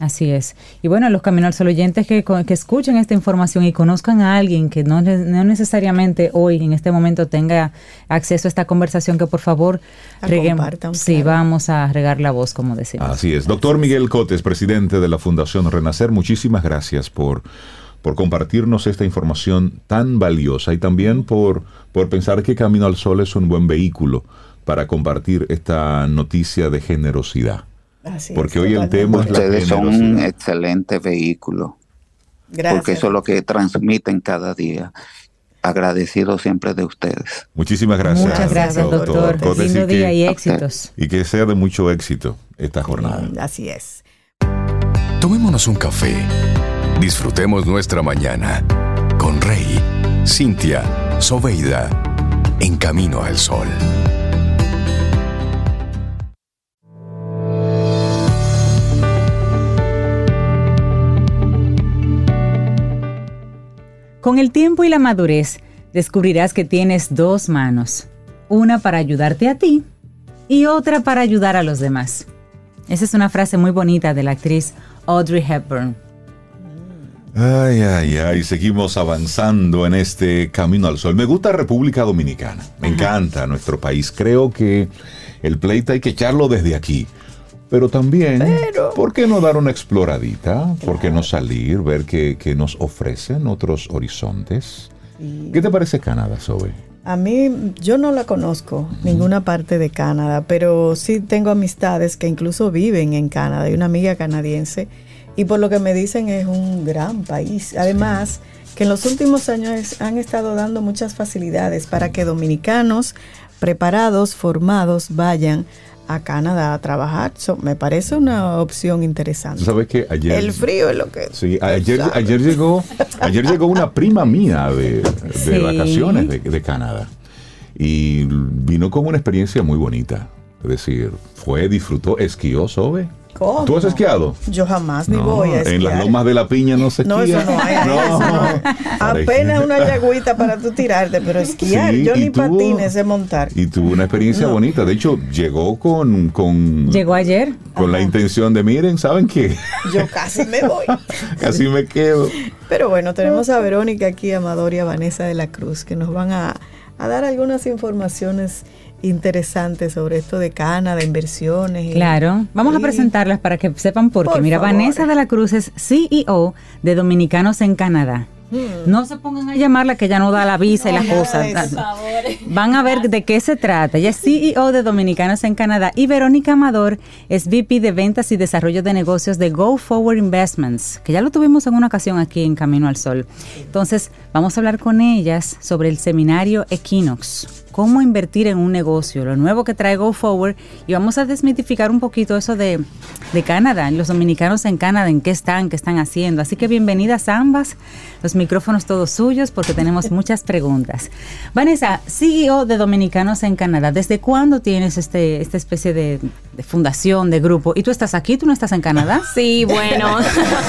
S5: Así es. Y bueno, los Camino al Sol oyentes que, que, escuchen esta información y conozcan a alguien que no, no, necesariamente hoy, en este momento, tenga acceso a esta conversación, que por favor reguemos. Sí, vamos a regar la voz, como decimos.
S3: Así es. Doctor Miguel Cotes, presidente de la Fundación Renacer, muchísimas gracias por, por compartirnos esta información tan valiosa y también por, por pensar que Camino al Sol es un buen vehículo para compartir esta noticia de generosidad. Porque hoy el tema es
S7: Ustedes son un excelente vehículo. Gracias. Porque eso es lo que transmiten cada día. Agradecido siempre de ustedes.
S3: Muchísimas gracias.
S5: Muchas gracias, doctor. doctor. Lindo día y éxitos.
S3: Y que sea de mucho éxito esta jornada.
S4: Así es.
S6: Tomémonos un café. Disfrutemos nuestra mañana con Rey, Cintia, Soveida, en camino al sol.
S5: Con el tiempo y la madurez, descubrirás que tienes dos manos, una para ayudarte a ti y otra para ayudar a los demás. Esa es una frase muy bonita de la actriz Audrey Hepburn.
S3: Ay, ay, ay, seguimos avanzando en este camino al sol. Me gusta República Dominicana, me encanta nuestro país. Creo que el pleito hay que echarlo desde aquí. Pero también, ¿por qué no dar una exploradita? ¿Por qué no salir, ver qué, nos ofrecen otros horizontes? ¿Qué te parece Canadá, Sobe?
S4: A mí, yo no la conozco, ninguna parte de Canadá, pero sí tengo amistades que incluso viven en Canadá. Hay una amiga canadiense y por lo que me dicen es un gran país. Además, que en los últimos años han estado dando muchas facilidades para que dominicanos preparados, formados, vayan a Canadá a trabajar. me parece una opción interesante.
S3: ¿Sabes que ayer
S4: el frío es lo que
S3: Sí, ayer, ayer llegó ayer llegó una prima mía de, vacaciones de, de, Canadá y vino con una experiencia muy bonita. Es decir, fue disfrutó esquió, ¿sobe?
S4: ¿Cómo?
S3: ¿Tú has esquiado?
S4: Yo jamás ni voy a esquiar.
S3: En las lomas de la piña no se esquía.
S4: No, eso no hay. no. no. Apenas una yagüita para tú tirarte, pero esquiar, yo ni patines sé montar.
S3: Y tuvo una experiencia bonita. De hecho, llegó con... con
S5: llegó ayer.
S3: Con la intención de, miren, ¿saben qué?
S4: Yo casi me voy.
S3: casi me quedo.
S4: Pero bueno, tenemos a Verónica aquí, a Amador y a Vanessa de la Cruz, que nos van a, a dar algunas informaciones interesante sobre esto de Cana, de inversiones.
S5: Claro, vamos a presentarlas para que sepan por, qué. Mira, Vanessa de la Cruz es CEO de Dominicanos en Canadá. Hmm. No se pongan a llamarla que ya no da la visa y las cosas. Van a ver de qué se trata. Ella es CEO de Dominicanos en Canadá y Verónica Amador es VP de Ventas y Desarrollo de Negocios de Go Forward Investments, que ya lo tuvimos en una ocasión aquí en Camino al Sol. Entonces, vamos a hablar con ellas sobre el seminario Equinox cómo invertir en un negocio, lo nuevo que trae Go Forward y vamos a desmitificar un poquito eso de, de Canadá, los dominicanos en Canadá, en qué están, qué están haciendo. Así que bienvenidas ambas, los micrófonos todos suyos porque tenemos muchas preguntas. Vanessa, CEO de Dominicanos en Canadá, ¿desde cuándo tienes este, esta especie de, fundación, de grupo? ¿Y tú estás aquí, tú no estás en Canadá?
S8: Sí, bueno,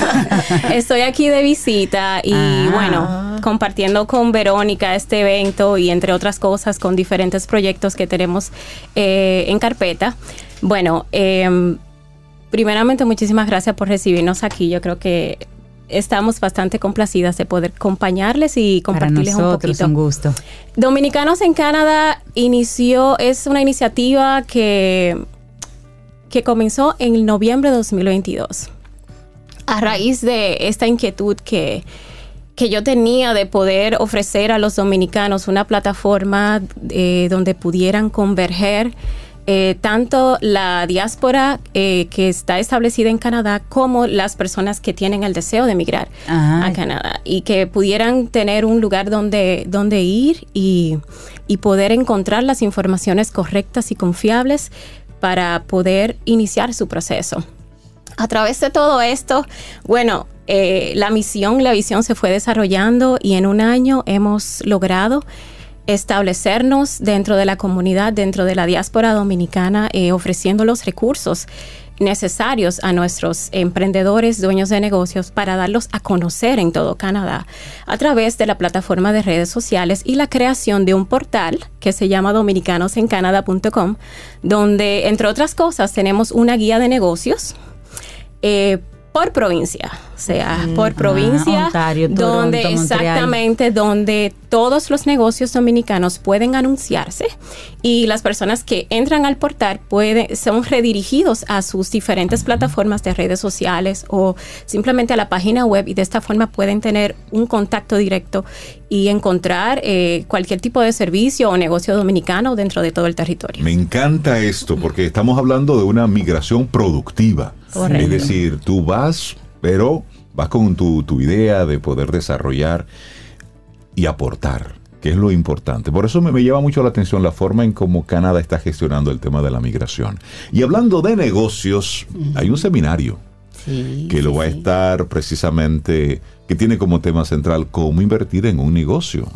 S8: estoy aquí de visita y ah. bueno, compartiendo con Verónica este evento y entre otras cosas con diferentes proyectos que tenemos eh, en carpeta. Bueno, em, primeramente muchísimas gracias por recibirnos aquí. Yo creo que estamos bastante complacidas de poder acompañarles y compartirles
S5: un
S8: poquito.
S5: un gusto.
S8: Dominicanos en Canadá inició, es una iniciativa que, que comenzó en noviembre de 2022. a raíz de esta inquietud que, que yo tenía de poder ofrecer a los dominicanos una plataforma eh, donde pudieran converger eh, tanto la diáspora eh, que está establecida en Canadá como las personas que tienen el deseo de emigrar a Canadá y que pudieran tener un lugar donde, donde ir y, y poder encontrar las informaciones correctas y confiables para poder iniciar su proceso. A través de todo esto, bueno, eh, la misión, la visión se fue desarrollando y en un año hemos logrado establecernos dentro de la comunidad, dentro de la diáspora dominicana, eh, ofreciendo los recursos necesarios a nuestros emprendedores, dueños de negocios, para darlos a conocer en todo Canadá a través de la plataforma de redes sociales y la creación de un portal que se llama dominicanosencanada.com, donde, entre otras cosas, tenemos una guía de negocios. Eh, por provincia, o sea, por ah, provincia, donde exactamente donde todos los negocios dominicanos pueden anunciarse y las personas que entran al portal pueden son redirigidos a sus diferentes plataformas de redes sociales o simplemente a la página web y de esta forma pueden tener un contacto directo y encontrar eh, cualquier tipo de servicio o negocio dominicano dentro de todo el territorio.
S3: Me encanta esto porque estamos hablando de una migración productiva. Es decir, tú vas, pero vas con tu, idea de poder desarrollar y aportar, que es lo importante. Por eso me, me, lleva mucho la atención la forma en cómo Canadá está gestionando el tema de la migración. Y hablando de negocios, hay un seminario que lo va a estar precisamente, que tiene como tema central cómo invertir en un negocio.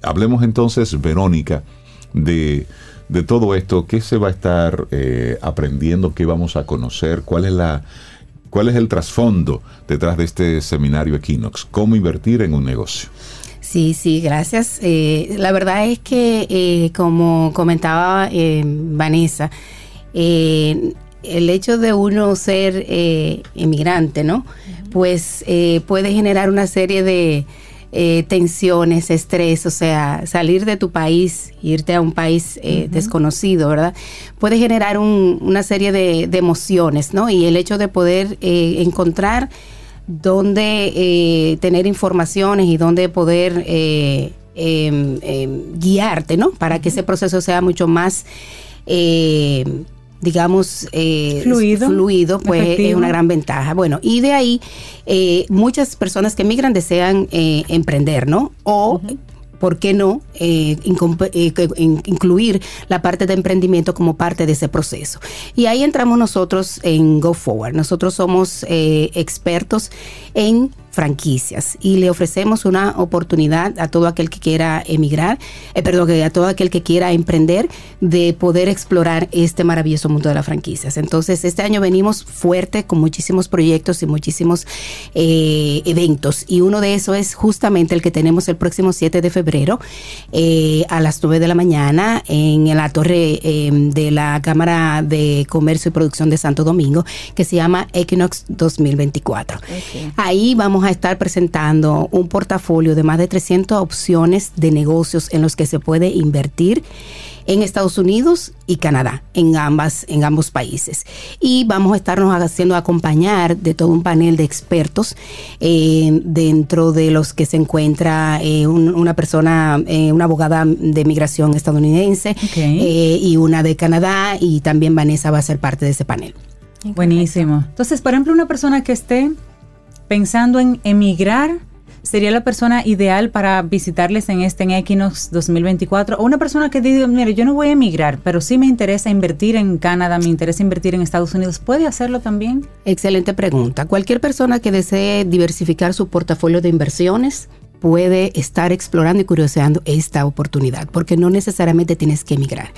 S3: Hablemos entonces, Verónica, de de todo esto, ¿qué se va a estar eh, aprendiendo? ¿Qué vamos a conocer? ¿Cuál es la cuál es el trasfondo detrás de este seminario Equinox? ¿Cómo invertir en un negocio?
S9: Sí, sí, gracias. Eh, la verdad es que, eh, como comentaba Vanessa, el hecho de uno ser emigrante, ¿no? Pues puede generar una serie de, eh, tensiones, estrés, o sea, salir de tu país, irte a un país eh, desconocido, ¿verdad? Puede generar una serie de, emociones, ¿no? Y el hecho de poder eh, encontrar dónde tener informaciones y dónde poder em, em, guiarte, ¿no? Para que ese proceso sea mucho más digamos, eh, fluido, pues es una gran ventaja. Bueno, y de ahí eh, muchas personas que emigran desean eh, emprender, ¿no? O ¿por qué no eh, incluir la parte de emprendimiento como parte de ese proceso? Y ahí entramos nosotros en Go Forward. Nosotros somos eh, expertos en franquicias y le ofrecemos una oportunidad a todo aquel que quiera emigrar, eh, perdón, a todo aquel que quiera emprender de poder explorar este maravilloso mundo de las franquicias. Entonces, este año venimos fuerte con muchísimos proyectos y muchísimos eh, eventos y uno de esos es justamente el que tenemos el próximo 7 de febrero eh, a las 9 de la mañana en la torre de la Cámara de Comercio y Producción de Santo Domingo que se llama Equinox 2024. Ahí vamos a estar presentando un portafolio de más de 300 opciones de negocios en los que se puede invertir en Estados Unidos y Canadá, en, ambas, en ambos países. Y vamos a estarnos haciendo acompañar de todo un panel de expertos, eh, dentro de los que se encuentra eh, una persona, eh, una abogada de migración estadounidense y una de Canadá, y también Vanessa va a ser parte de ese panel.
S5: Buenísimo. Entonces, por ejemplo, una persona que esté pensando en emigrar, sería la persona ideal para visitarles en este en Equinox 2024 o una persona que diga, mire, yo no voy a emigrar, pero sí me interesa invertir en Canadá, me interesa invertir en Estados Unidos, ¿puede hacerlo también?
S9: Excelente pregunta. Cualquier persona que desee diversificar su portafolio de inversiones puede estar explorando y curioseando esta oportunidad, porque no necesariamente tienes que emigrar.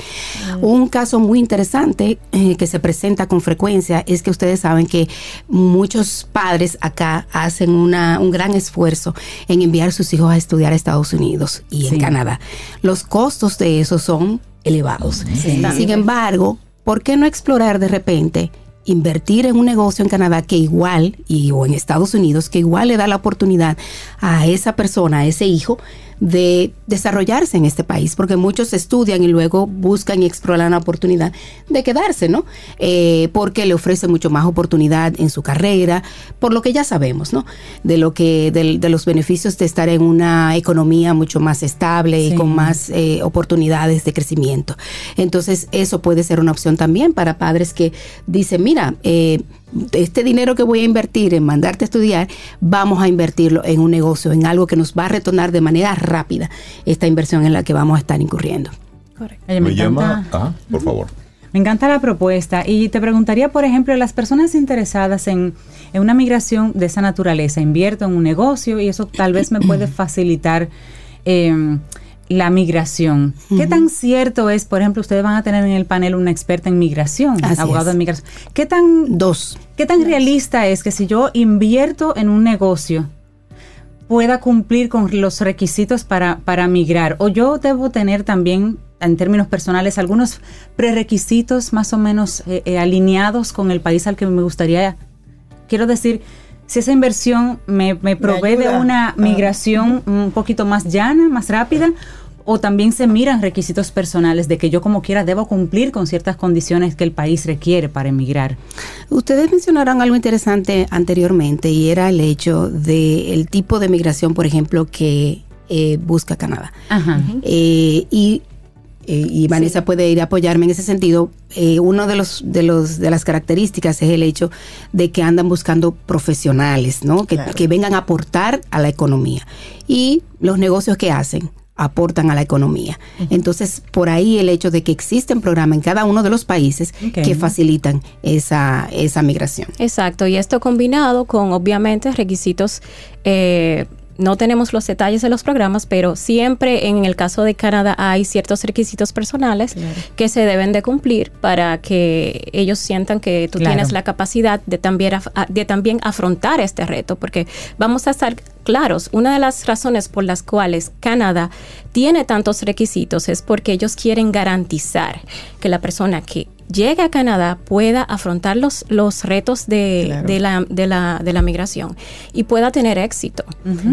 S9: Mm. Un caso muy interesante eh, que se presenta con frecuencia es que ustedes saben que muchos padres acá hacen una, un gran esfuerzo en enviar a sus hijos a estudiar a Estados Unidos y en Canadá. Los costos de eso son elevados. Sin embargo, ¿por qué no explorar de repente invertir en un negocio en Canadá que igual, y, o en Estados Unidos, que igual le da la oportunidad a esa persona, a ese hijo, de desarrollarse en este país, porque muchos estudian y luego buscan y exploran la oportunidad de quedarse, ¿no? Eh, porque le ofrece mucho más oportunidad en su carrera, por lo que ya sabemos, ¿no? De lo que, de, los beneficios de estar en una economía mucho más estable y con más eh, oportunidades de crecimiento. Entonces, eso puede ser una opción también para padres que dicen, mira, eh, este dinero que voy a invertir en mandarte a estudiar, vamos a invertirlo en un negocio, en algo que nos va a retornar de manera rápida esta inversión en la que vamos a estar incurriendo.
S3: Correcto. me, llama, ah, por favor.
S5: Me encanta la propuesta y te preguntaría, por ejemplo, las personas interesadas en, una migración de esa naturaleza, invierto en un negocio y eso tal vez me puede facilitar eh, la migración. ¿Qué tan cierto es, por ejemplo, ustedes van a tener en el panel una experta en migración, abogado de migración? ¿Qué tan
S9: dos?
S5: ¿Qué tan realista es que si yo invierto en un negocio pueda cumplir con los requisitos para, para migrar? ¿O yo debo tener también, en términos personales, algunos prerequisitos más o menos eh, eh, alineados con el país al que me gustaría? Quiero decir, si esa inversión me, provee de una ah. migración un poquito más llana, más rápida, o también se miran requisitos personales de que yo como quiera debo cumplir con ciertas condiciones que el país requiere para emigrar.
S9: Ustedes mencionaron algo interesante anteriormente y era el hecho del tipo de migración, por ejemplo, que eh, busca Canadá. Ajá. Eh, y eh, y Vanessa puede ir a apoyarme en ese sentido. Eh, uno de los de los de las características es el hecho de que andan buscando profesionales, ¿no? Que, que vengan a aportar a la economía y los negocios que hacen aportan a la economía. Entonces, por ahí el hecho de que existen programas en cada uno de los países que facilitan esa, esa migración.
S8: Exacto, y esto combinado con obviamente requisitos eh, no tenemos los detalles de los programas, pero siempre en el caso de Canadá hay ciertos requisitos personales que se deben de cumplir para que ellos sientan que tú tienes la capacidad de también, de también afrontar este reto, porque vamos a estar claros, una de las razones por las cuales Canadá tiene tantos requisitos es porque ellos quieren garantizar que la persona que llegue a Canadá pueda afrontar los, los retos de, de, la, de, la, de, la, migración y pueda tener éxito.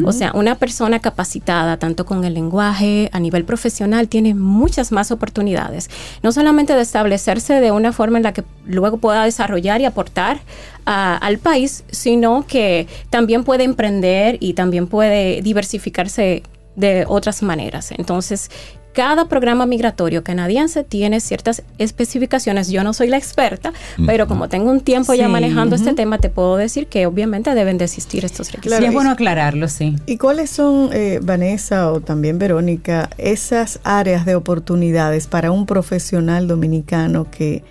S8: O sea, una persona capacitada, tanto con el lenguaje, a nivel profesional, tiene muchas más oportunidades. No solamente de establecerse de una forma en la que luego pueda desarrollar y aportar al país, sino que también puede emprender y también puede diversificarse de otras maneras. Entonces, cada programa migratorio canadiense tiene ciertas especificaciones. Yo no soy la experta, pero como tengo un tiempo ya manejando este tema, te puedo decir que obviamente deben de existir estos requisitos.
S5: sí, es bueno aclararlo, sí.
S4: ¿Y cuáles son, eh, Vanessa o también Verónica, esas áreas de oportunidades para un profesional dominicano que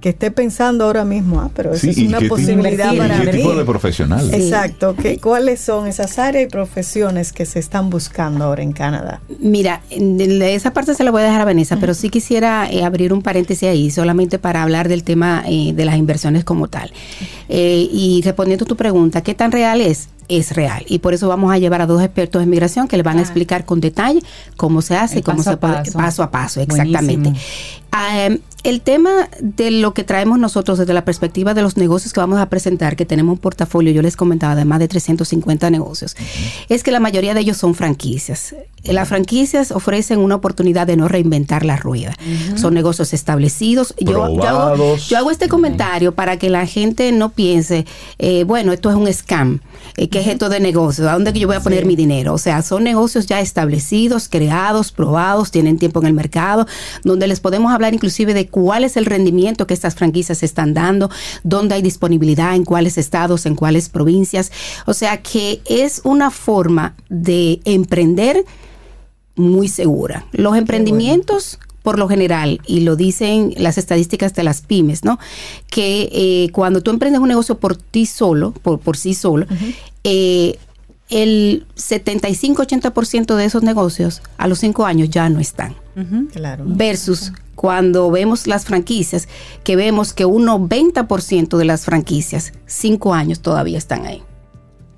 S4: que esté pensando ahora mismo, ah, pero eso es una posibilidad para
S3: ¿qué tipo de profesional?
S4: Exacto. ¿Cuáles son esas áreas y profesiones que se están buscando ahora en Canadá?
S9: Mira, de esa parte se la voy a dejar a Vanessa, pero sí quisiera eh, abrir un paréntesis ahí, solamente para hablar del tema eh, de las inversiones como tal. Eh, y respondiendo a tu pregunta, ¿qué tan real es? es real. Y por eso vamos a llevar a dos expertos en migración que le van a explicar con detalle cómo se hace, cómo se puede, paso a paso, exactamente. Em, el tema de lo que traemos nosotros desde la perspectiva de los negocios que vamos a presentar, que tenemos un portafolio, yo les comentaba, de más de 350 negocios, es que la mayoría de ellos son franquicias. Las franquicias ofrecen una oportunidad de no reinventar la rueda. Son negocios establecidos. Yo, hago, este comentario para que la gente no piense, eh, bueno, esto es un scam, eh, ¿qué es esto de negocio? ¿A dónde que yo voy a poner mi dinero? O sea, son negocios ya establecidos, creados, probados, tienen tiempo en el mercado, donde les podemos hablar inclusive de cuál es el rendimiento que estas franquicias están dando, dónde hay disponibilidad, en cuáles estados, en cuáles provincias. O sea que es una forma de emprender muy segura. Los emprendimientos por lo general, y lo dicen las estadísticas de las pymes, ¿no? Que eh, cuando tú emprendes un negocio por ti solo, por, por sí solo, eh, el 75-80% de esos negocios a los cinco años ya no están. Claro. Versus cuando vemos las franquicias, que vemos que un 90% de las franquicias, cinco años todavía están ahí.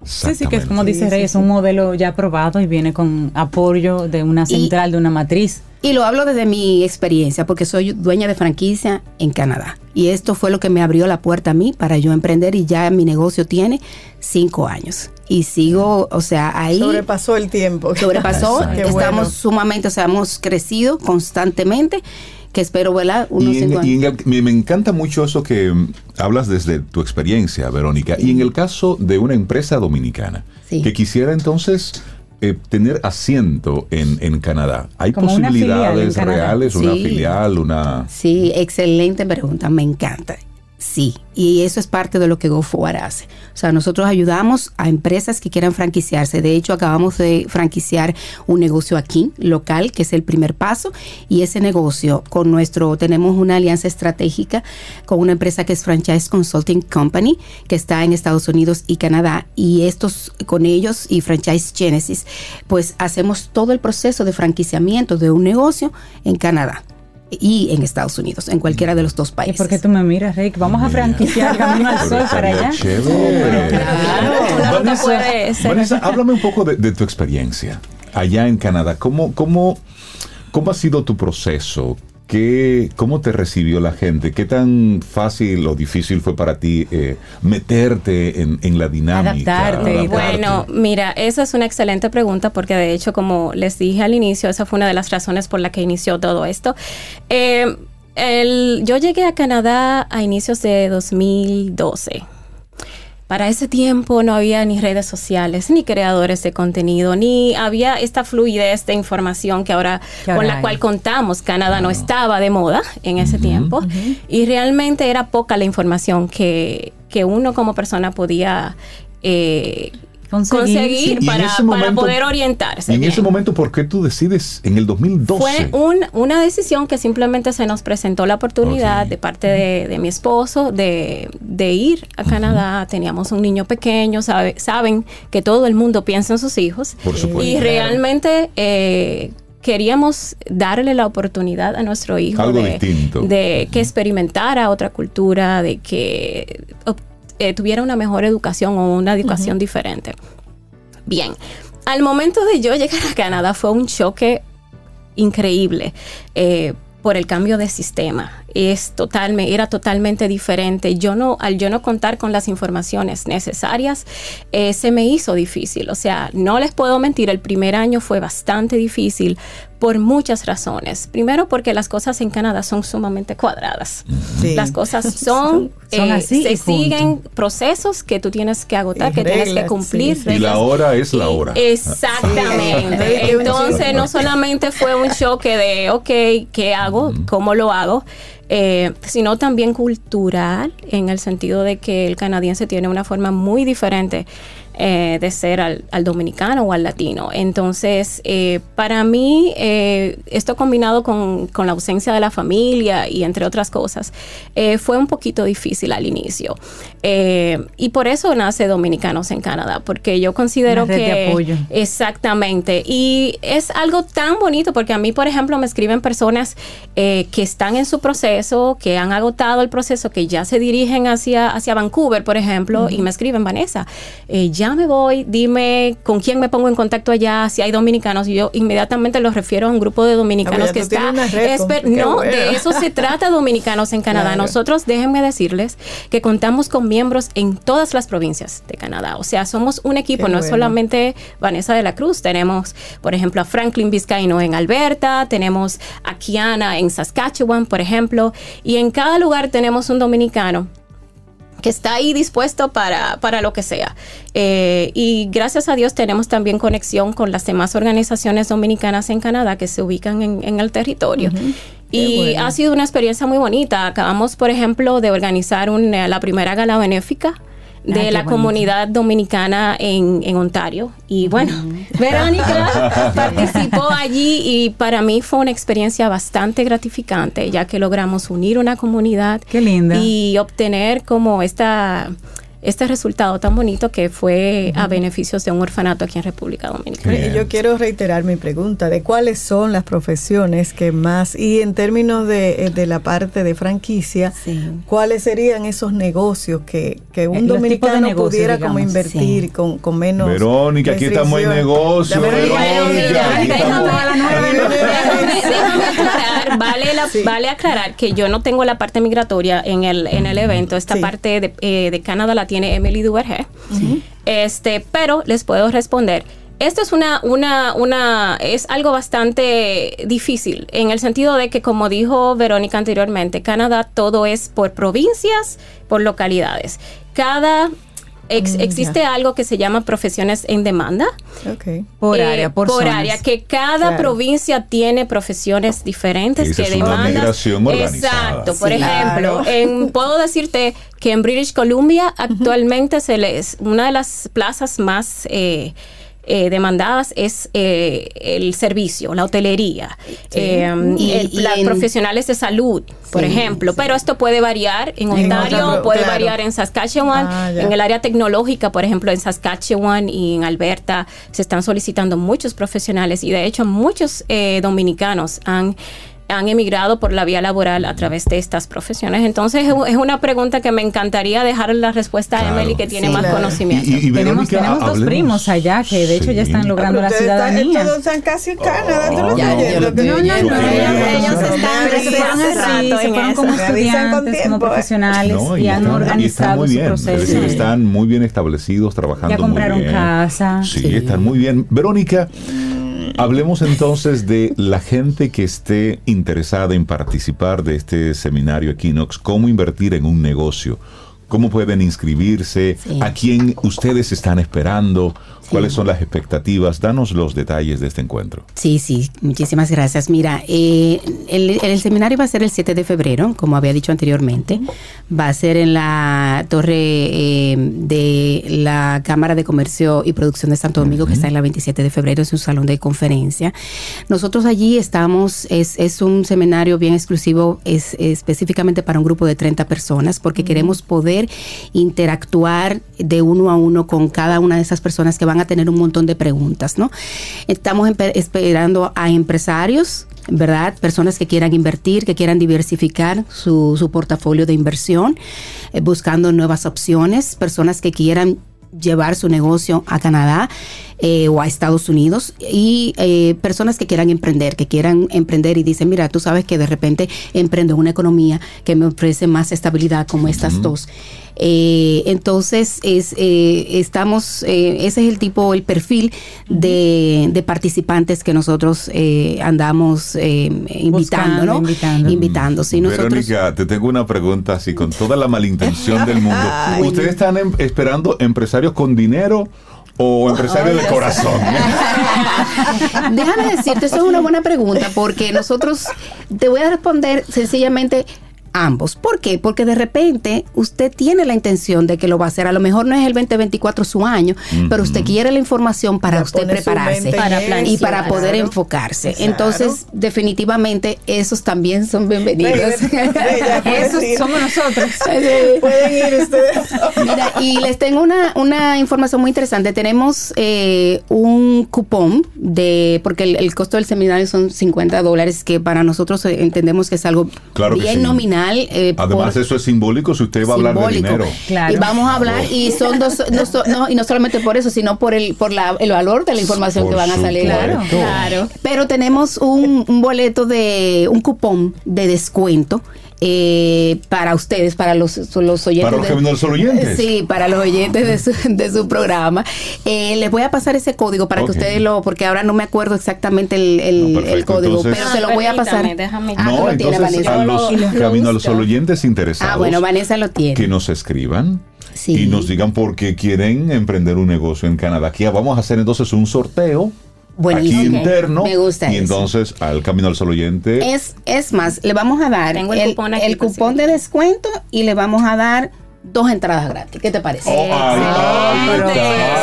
S5: Sí, sí, que es como dice Rey, es un modelo ya aprobado y viene con apoyo de una central, de una matriz.
S9: Y lo hablo desde mi experiencia, porque soy dueña de franquicia en Canadá. Y esto fue lo que me abrió la puerta a mí para yo emprender y ya mi negocio tiene cinco años y sigo, o sea, ahí...
S4: Sobrepasó el tiempo.
S9: Sobrepasó, estamos sumamente, o sea, hemos crecido constantemente que espero, ¿verdad?
S3: Unos y, me encanta mucho eso que mm, hablas desde tu experiencia, Verónica. Y en el caso de una empresa dominicana que quisiera entonces eh, tener asiento en, en Canadá? ¿Hay posibilidades reales, una filial, una...?
S9: Sí, excelente pregunta, me encanta. Sí, y eso es parte de lo que GoForward hace. O sea, nosotros ayudamos a empresas que quieran franquiciarse. De hecho, acabamos de franquiciar un negocio aquí, local, que es el primer paso. Y ese negocio, con nuestro, tenemos una alianza estratégica con una empresa que es Franchise Consulting Company, que está en Estados Unidos y Canadá. Y estos, con ellos y Franchise Genesis, pues hacemos todo el proceso de franquiciamiento de un negocio en Canadá y en Estados Unidos, en cualquiera de los dos países.
S5: ¿Y por qué tú me miras, Rick? Vamos a franquiciar Camino al Sol para allá.
S3: Claro, Vanessa, háblame un poco de, tu experiencia allá en Canadá. ¿Cómo, cómo, ¿Cómo ha sido tu proceso? ¿Cómo te recibió la gente? ¿Qué tan fácil o difícil fue para ti eh, meterte en, la dinámica?
S8: Adaptarte. Bueno, mira, esa es una excelente pregunta porque de hecho, como les dije al inicio, esa fue una de las razones por la que inició todo esto. Eh, yo llegué a Canadá a inicios de 2012. Para ese tiempo no había ni redes sociales, ni creadores de contenido, ni había esta fluidez de información que ahora con la cual contamos. Canadá no estaba de moda en ese tiempo. y realmente era poca la información que, que uno como persona podía eh, conseguir, para, poder orientarse.
S3: en ese momento, ¿por qué tú decides en el 2012?
S8: Fue una decisión que simplemente se nos presentó la oportunidad de parte de, mi esposo de, ir a Canadá. Teníamos un niño pequeño, sabe, saben que todo el mundo piensa en sus hijos. y realmente... Eh, queríamos darle la oportunidad a nuestro hijo de, de, que experimentara otra cultura, de que eh, tuviera una mejor educación o una educación diferente. Bien, al momento de yo llegar a Canadá fue un choque increíble. Eh, por el cambio de sistema. Es totalmente, era totalmente diferente. Yo no, al yo no contar con las informaciones necesarias, eh, se me hizo difícil. O sea, no les puedo mentir, el primer año fue bastante difícil por muchas razones. Primero porque las cosas en Canadá son sumamente cuadradas. Las cosas son, son, así eh, se siguen procesos que tú tienes que agotar, que tienes que cumplir.
S3: Y la hora es la hora.
S8: Exactamente. Entonces no solamente fue un choque de, ok, ¿qué hago? ¿Cómo lo hago? Eh, sino también cultural, en el sentido de que el canadiense tiene una forma muy diferente eh, de ser al, dominicano o al latino. Entonces, eh, para mí, eh, esto combinado con, la ausencia de la familia y entre otras cosas, fue un poquito difícil al inicio. y por eso nace Dominicanos en Canadá, porque yo considero que... Exactamente. Y es algo tan bonito, porque a mí, por ejemplo, me escriben personas que están en su proceso, que han agotado el proceso, que ya se dirigen hacia, hacia Vancouver, por ejemplo, y me escriben, Vanessa, ya ya me voy, dime con quién me pongo en contacto allá, si hay dominicanos. Y yo inmediatamente los refiero a un grupo de dominicanos que está... no, de eso se trata dominicanos en Canadá. Nosotros, déjenme decirles que contamos con miembros en todas las provincias de Canadá. O sea, somos un equipo, no es solamente Vanessa de la Cruz. Tenemos, por ejemplo, a Franklin Vizcaíno en Alberta, tenemos a Kiana en Saskatchewan, por ejemplo, y en cada lugar tenemos un dominicano que está ahí dispuesto para, para lo que sea. Eh, y gracias a Dios tenemos también conexión con las demás organizaciones dominicanas en Canadá que se ubican en, el territorio. Y ha sido una experiencia muy bonita. Acabamos, por ejemplo, de organizar la primera gala benéfica de la comunidad dominicana en, Ontario. Y bueno, Verónica participó allí y para mí fue una experiencia bastante gratificante, ya que logramos unir una comunidad
S5: Qué linda.
S8: y obtener como esta este resultado tan bonito que fue a beneficios de un orfanato aquí en República Dominicana.
S4: Y yo quiero reiterar mi pregunta de cuáles son las profesiones que más, y en términos de, eh, la parte de franquicia, cuáles serían esos negocios que, que un eh, dominicano pudiera como invertir con, con, menos...
S3: Verónica, aquí estamos en negocio.
S8: Déjame aclarar, vale, vale aclarar que yo no tengo la parte migratoria en el, en el evento, esta parte de, eh, de Canadá Latina tiene Emily Duvergé. Este, pero les puedo responder. Esto es una, una, una, es algo bastante difícil en el sentido de que, como dijo Verónica anteriormente, Canadá todo es por provincias, por localidades. Cada Mm, existe algo que se llama profesiones en demanda.
S5: Por eh, área, por,
S8: por área, que cada provincia tiene profesiones diferentes que demandan. Exacto. Por ejemplo, en, puedo decirte que en British Columbia actualmente se les una de las plazas más eh, eh, demandadas es eh, el servicio, la hotelería, eh, y, las profesionales de salud, por ejemplo. Pero esto puede variar en Ontario, puede variar en Saskatchewan, ah, en el área tecnológica, por ejemplo, en Saskatchewan y en Alberta se están solicitando muchos profesionales y de hecho muchos dominicanos han han emigrado por la vía laboral a través de estas profesiones. Entonces es una pregunta que me encantaría dejar la respuesta a Emily que tiene más conocimiento.
S5: tenemos, dos primos allá que de hecho ya están logrando la ciudadanía.
S4: Todos están casi en Canadá. no, no,
S5: no, ellos están se fueron como estudiantes, como profesionales y han organizado su proceso.
S3: Están muy bien establecidos, trabajando
S5: Ya compraron casa.
S3: Sí, están muy bien. Verónica, Hablemos entonces de la gente que esté interesada en participar de este seminario Equinox, cómo invertir en un negocio, cómo pueden inscribirse, a quién ustedes están esperando, ¿Cuáles son las expectativas? Danos los detalles de este encuentro.
S9: Sí, sí, muchísimas gracias. Mira, eh, el, seminario va a ser el 7 de febrero, como había dicho anteriormente. Va a ser en la torre eh, de la Cámara de Comercio y Producción de Santo Domingo, que está en la 27 de febrero, es un salón de conferencia. Nosotros allí estamos, es, es un seminario bien exclusivo, es, específicamente para un grupo de 30 personas, porque queremos poder interactuar de uno a uno con cada una de esas personas que van a tener un montón de preguntas, ¿no? Estamos esperando a empresarios, ¿verdad? Personas que quieran invertir, que quieran diversificar su, su portafolio de inversión, eh, buscando nuevas opciones, personas que quieran llevar su negocio a Canadá eh, o a Estados Unidos y eh, personas que quieran emprender, que quieran emprender y dicen, mira, tú sabes que de repente emprendo una economía que me ofrece más estabilidad como estas dos. Eh, entonces, es, estamos, ese es el tipo, el perfil de, participantes que nosotros andamos invitando, ¿no?
S5: Invitando.
S9: invitando.
S3: Sí, Verónica, te tengo una pregunta así, con toda la malintención del mundo. ¿Ustedes están em, esperando empresarios con dinero? O empresario de corazón?
S9: Déjame decirte, eso es una buena pregunta, porque nosotros te voy a responder sencillamente ambos. ¿Por qué? Porque de repente usted tiene la intención de que lo va a hacer. A lo mejor no es el 2024 su año, pero usted quiere la información para, usted prepararse y para poder enfocarse. Entonces, definitivamente, esos también son bienvenidos.
S5: esos somos nosotros.
S4: Pueden ir ustedes.
S9: Mira, y les tengo una, una información muy interesante. Tenemos eh, un cupón de, porque el, costo del seminario son 50 dólares, que para nosotros eh, entendemos que es algo bien nominal
S3: eh, Además, eso es simbólico si usted va a hablar de dinero.
S9: Y vamos a hablar, y son dos, no, y no solamente por eso, sino por el, por la, el valor de la información que van a salir. Claro, Pero tenemos un, un boleto de, un cupón de descuento eh, para ustedes, para los, los oyentes.
S3: Para los oyentes.
S9: Sí, para los oyentes de su, de su programa. Eh, les voy a pasar ese código para que ustedes lo, porque ahora no me acuerdo exactamente el, el, código, pero se lo voy a pasar.
S3: Déjame. Ah, no, entonces Vanessa. a los, camino a los oyentes interesados.
S9: Ah, bueno, Vanessa lo tiene.
S3: Que nos escriban. Y nos digan por qué quieren emprender un negocio en Canadá. Aquí vamos a hacer entonces un sorteo aquí interno.
S9: Me gusta
S3: y entonces al camino al solo oyente.
S9: Es, es más, le vamos a dar el, el, cupón, de descuento y le vamos a dar dos entradas gratis. ¿Qué te parece?
S5: Oh,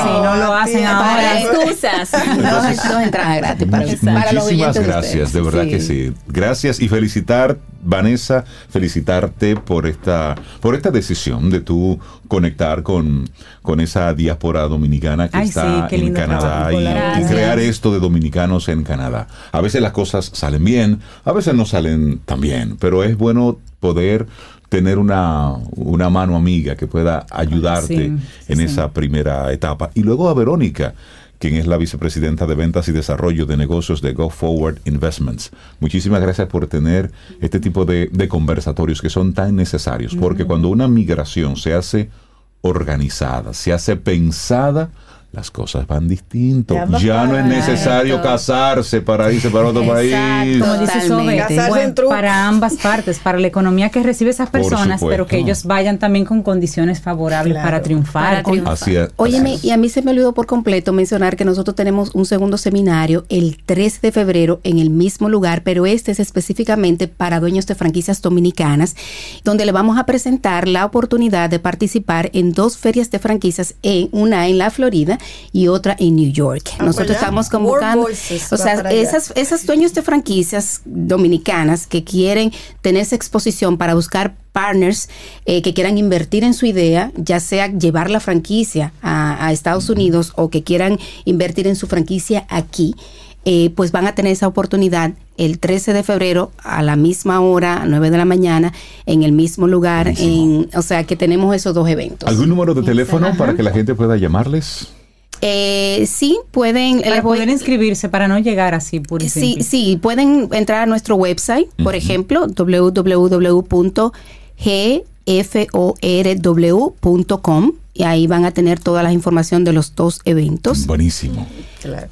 S5: si no lo hacen ahora.
S9: excusas. dos, entradas gratis para,
S3: Muchísimas gracias, de, verdad que sí. Gracias y felicitar, Vanessa, felicitarte por esta, por esta decisión de tú conectar con, con esa diáspora dominicana que está en Canadá y, crear esto de dominicanos en Canadá. A veces las cosas salen bien, a veces no salen tan bien, pero es bueno poder tener una, una mano amiga que pueda ayudarte en esa primera etapa. Y luego a Verónica, quien es la vicepresidenta de ventas y desarrollo de negocios de Go Forward Investments. Muchísimas gracias por tener este tipo de, conversatorios que son tan necesarios, porque cuando una migración se hace organizada, se hace pensada las cosas van distinto. Ya, no es necesario casarse para irse para otro país.
S5: Como dice para ambas partes, para la economía que recibe esas personas, pero que ellos vayan también con condiciones favorables para triunfar.
S9: Así es. Óyeme, y a mí se me olvidó por completo mencionar que nosotros tenemos un segundo seminario el 3 de febrero en el mismo lugar, pero este es específicamente para dueños de franquicias dominicanas, donde le vamos a presentar la oportunidad de participar en dos ferias de franquicias, en una en la Florida y otra en New York. Ah, Nosotros estamos convocando, o sea, esas, esas dueños de franquicias dominicanas que quieren tener esa exposición para buscar partners eh, que quieran invertir en su idea, ya sea llevar la franquicia a, Estados Unidos o que quieran invertir en su franquicia aquí. Eh, pues van a tener esa oportunidad el 13 de febrero a la misma hora, 9 de la mañana, en el mismo lugar. En, o sea que tenemos esos dos eventos.
S3: ¿Algún número de teléfono para que la gente pueda llamarles?
S9: Eh, sí, pueden.
S5: Para poder inscribirse, para no llegar así por
S9: Sí, sí, pueden entrar a nuestro website, por ejemplo, www.gforw.com y ahí van a tener toda la información de los dos eventos.
S3: Buenísimo.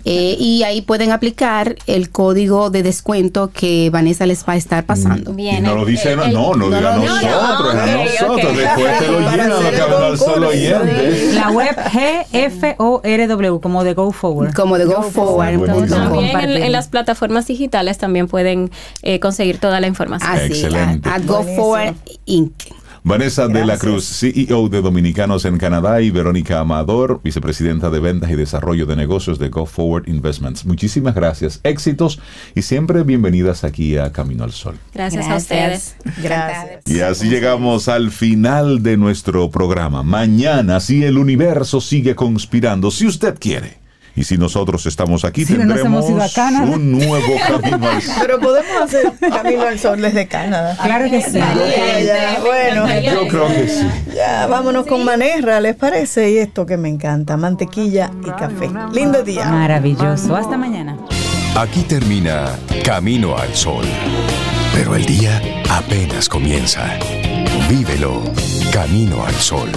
S9: Eh, y ahí pueden aplicar el código de descuento que Vanessa les va a estar pasando.
S3: Bien. no lo dice, no, no, no, diga nosotros, a nosotros. Después te lo llenan lo que al solo oyente.
S5: La web GFORW, como de Go Forward.
S9: Como de Go, Forward.
S8: también en, las plataformas digitales también pueden eh, conseguir toda la información.
S9: Así, Excelente. A, Go Forward Inc.
S3: Vanessa de la Cruz, CEO de Dominicanos en Canadá, y Verónica Amador, vicepresidenta de Ventas y Desarrollo de Negocios de Go Forward Investments. Muchísimas gracias, éxitos y siempre bienvenidas aquí a Camino al Sol.
S8: Gracias, a ustedes.
S4: Gracias.
S3: Y así llegamos al final de nuestro programa. Mañana, si el universo sigue conspirando, si usted quiere y si nosotros estamos aquí, tendremos un nuevo camino al sol.
S4: Pero podemos hacer camino al sol desde Canadá.
S5: Claro que sí.
S4: bueno,
S3: yo creo que sí.
S4: Ya, vámonos con Manerra, ¿les parece? Y esto que me encanta, mantequilla y café. Lindo día.
S5: Maravilloso. Hasta mañana.
S6: Aquí termina Camino al Sol. Pero el día apenas comienza. Vívelo. Camino al Sol.